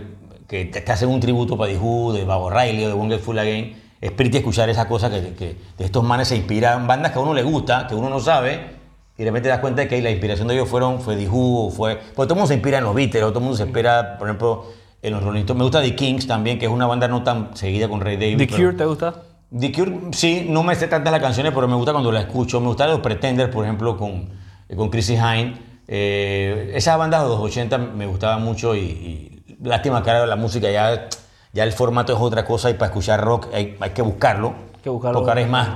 que te, te hacen un tributo para Who, de Bob O'Reilly o de Get Full Again. Es pretty escuchar esas cosas que, que de estos manes se inspiran, bandas que a uno le gusta, que uno no sabe, y de repente te das cuenta de que la inspiración de ellos fueron, fue o fue... Porque todo el mundo se inspira en los Beatles, todo el mundo se inspira, por ejemplo, en los Rolling Stones. Me gusta The Kings también, que es una banda no tan seguida con Ray David. The Cure, ¿te gusta? The Cure, sí, no me sé tantas las canciones, pero me gusta cuando la escucho. Me gusta los Pretenders, por ejemplo, con, eh, con Chrissy Hine. Eh, esas bandas de los 80 me gustaban mucho y, y lástima que ahora la música ya, ya el formato es otra cosa y para escuchar rock hay, hay que buscarlo. Que buscarlo. Porque ahora es más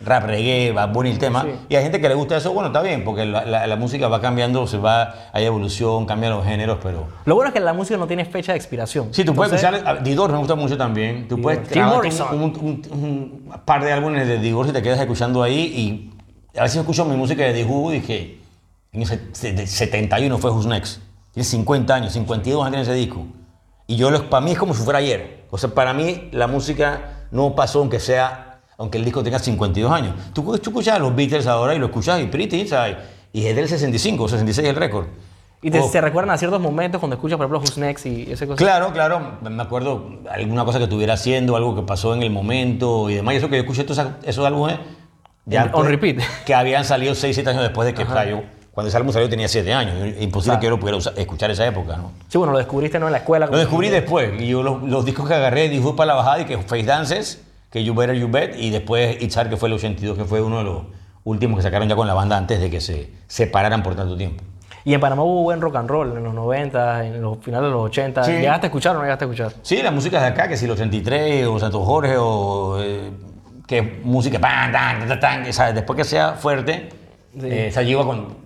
rap, reggae, va bueno el tema. Sí. Y hay gente que le gusta eso, bueno, está bien, porque la, la- la música va cambiando, se va, hay evolución, cambian los géneros, pero... Lo bueno es que la música no tiene fecha de expiración. Sí, tú puedes Entonces, escuchar. The Doors me gusta mucho también. Tú puedes Morrison. un, un- un- un par de álbumes de Doors y te quedas escuchando ahí. Y a veces escucho mi música de Who y dije, en el set- de 71 fue Who's Next. Tiene 50 años, 52 años tiene ese disco. Y yo, lo- para mí es como si fuera ayer. O sea, para mí la música no pasó aunque sea, aunque el disco tenga 52 años. Tú, tú escuchas a los Beatles ahora y lo escuchas y pretty, ¿sabes? Y es del 65, 66 el récord. Y te, se recuerdan a ciertos momentos cuando escuchas, por ejemplo, Who's Next y ese cosa. Claro, claro. Me acuerdo alguna cosa que estuviera haciendo, algo que pasó en el momento y demás. Y eso que yo escuché todos esos- álbumes. En- on repeat. Que habían salido 6, 7 años después de que sea, yo- Cuando ese álbum salió tenía 7 años. Imposible Claro. que yo lo pudiera usar- escuchar esa época, ¿no? Sí, bueno, lo descubriste ¿no? en la escuela. Lo descubrí después. Y yo los, los discos que agarré, disfruté para la bajada y que Face Dances, que You Better You Bet, y después It's Hard, que fue el 82, que fue uno de los últimos que sacaron ya con la banda antes de que se separaran por tanto tiempo. Y en Panamá hubo buen rock and roll en los 90, en los finales de los 80. Sí. ¿Llegaste a escuchar o no llegaste a escuchar? Sí, la música de acá, que si los 83 o Santo Jorge o eh, que música, pan, tan, tan, tan, ¿sabes? después que sea fuerte, Sí. eh, yo iba con,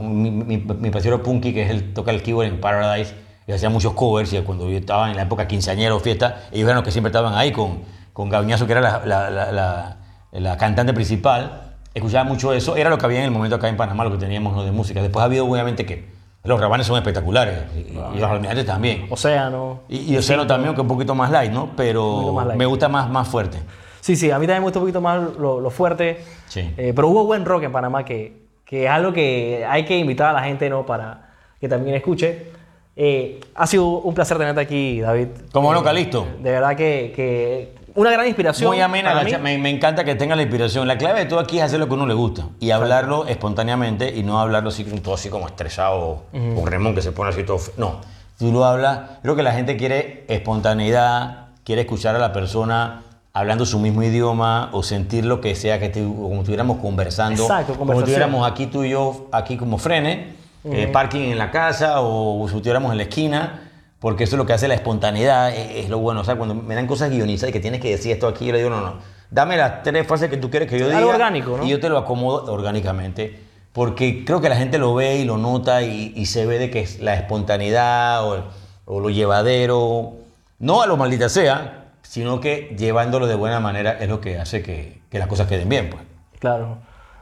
mi, mi, mi parcero Punky, que es el toca el keyboard en Paradise, y hacía muchos covers, y cuando yo estaba en la época quinceañera o fiesta, ellos eran los que siempre estaban ahí con, con Gaviñazo, que era la, la, la, la- cantante principal, escuchaba mucho eso, era lo que había en el momento acá en Panamá, lo que teníamos ¿no? de música. Después ha habido obviamente que los rabanes son espectaculares, y, y los almirantes también. Océano. Y, y Océano también, que es un poquito más light, ¿no? Pero light. me gusta más, más fuerte. Sí, sí, a mí también me gusta un poquito más lo, lo fuerte. Sí. Eh, pero hubo buen rock en Panamá que, que es algo que hay que invitar a la gente ¿no? para que también escuche. Eh, ha sido un placer tenerte aquí, David. ¿Cómo no, Calixto? De verdad que, que una gran inspiración. Muy amena, para la mí. me, me encanta que tenga la inspiración. La clave de todo aquí es hacer lo que a uno le gusta y hablarlo espontáneamente y no hablarlo así, como- todo así como estresado o Remón que se pone así todo. No, tú lo hablas. Creo que la gente quiere espontaneidad, quiere escuchar a la persona hablando su mismo idioma o sentir lo que sea, que como estuviéramos conversando. Exacto, como estuviéramos aquí tú y yo, aquí como frene, eh, parking en la casa o estuviéramos en la esquina. Porque eso es lo que hace la espontaneidad, es, es lo bueno. O sea, cuando me dan cosas guionizadas y que tienes que decir esto aquí, yo le digo, no, no, dame las tres frases que tú quieres que yo diga. Algo orgánico, ¿no? Y yo te lo acomodo orgánicamente. Porque creo que la gente lo ve y lo nota y, y se ve de que es la espontaneidad o, o lo llevadero, no a lo maldita sea, sino que llevándolo de buena manera es lo que hace que, que las cosas queden bien. Pues. Claro.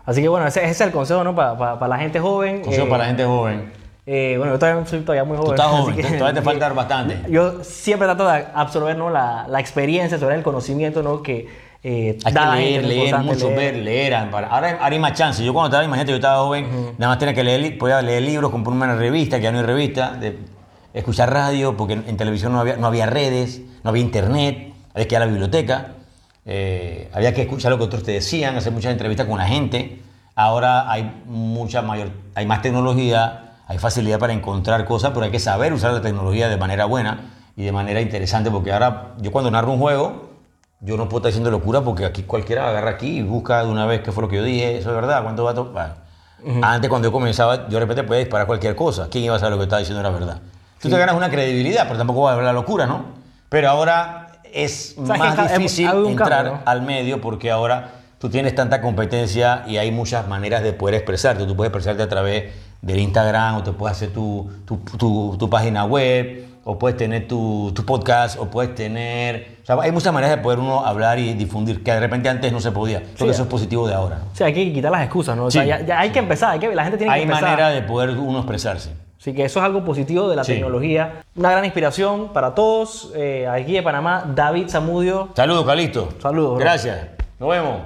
Así que bueno, ese, ese es el consejo ¿no? para, para, para la gente joven. Consejo Eh, para la gente joven. eh, bueno, yo todavía soy todavía muy joven. estás así joven, que- todavía te falta bastante. Yo siempre trato de absorber ¿no? la, la experiencia, sobre el conocimiento ¿no? que eh, Hay que leer, leer, mucho leer. ver, leer. Ahora, hay más chance. Yo cuando estaba, imagínate, yo estaba joven, nada más tenía que leer, podía leer libros, comprar una revista, que ya no hay revista, de, escuchar radio, porque en, en televisión no había, no había redes, no había internet, había que ir a la biblioteca, eh, había que escuchar lo que otros te decían, hacer muchas entrevistas con la gente. Ahora hay mucha mayor, hay más tecnología, hay facilidad para encontrar cosas, pero hay que saber usar la tecnología de manera buena y de manera interesante, porque ahora yo cuando narro un juego, yo no puedo estar diciendo locura porque aquí cualquiera agarra aquí y busca de una vez qué fue lo que yo dije, eso es verdad, cuánto va a tomar. Antes cuando yo comenzaba, yo de repente podía disparar cualquier cosa. ¿Quién iba a saber lo que estaba diciendo era verdad? Tú te ganas una credibilidad, pero tampoco vas a hablar locura, ¿no? Pero ahora es O sea, es más que difícil entrar cambio, ¿no? al medio porque ahora tú tienes tanta competencia y hay muchas maneras de poder expresarte. Tú puedes expresarte a través del Instagram o te puedes hacer tu, tu, tu- tu página web o puedes tener tu, tu podcast, o puedes tener... O sea, hay muchas maneras de poder uno hablar y difundir, que de repente antes no se podía. Creo que eso es positivo de ahora. O sea, hay que quitar las excusas, ¿no? O sea, Sí. ya, ya hay que empezar, hay que, la gente tiene que Hay empezar. manera de poder uno expresarse. Así que eso es algo positivo de la Sí. tecnología. Una gran inspiración para todos. Eh, aquí de Panamá, David Zamudio. Saludos, Calixto. Saludos. Gracias. Nos vemos.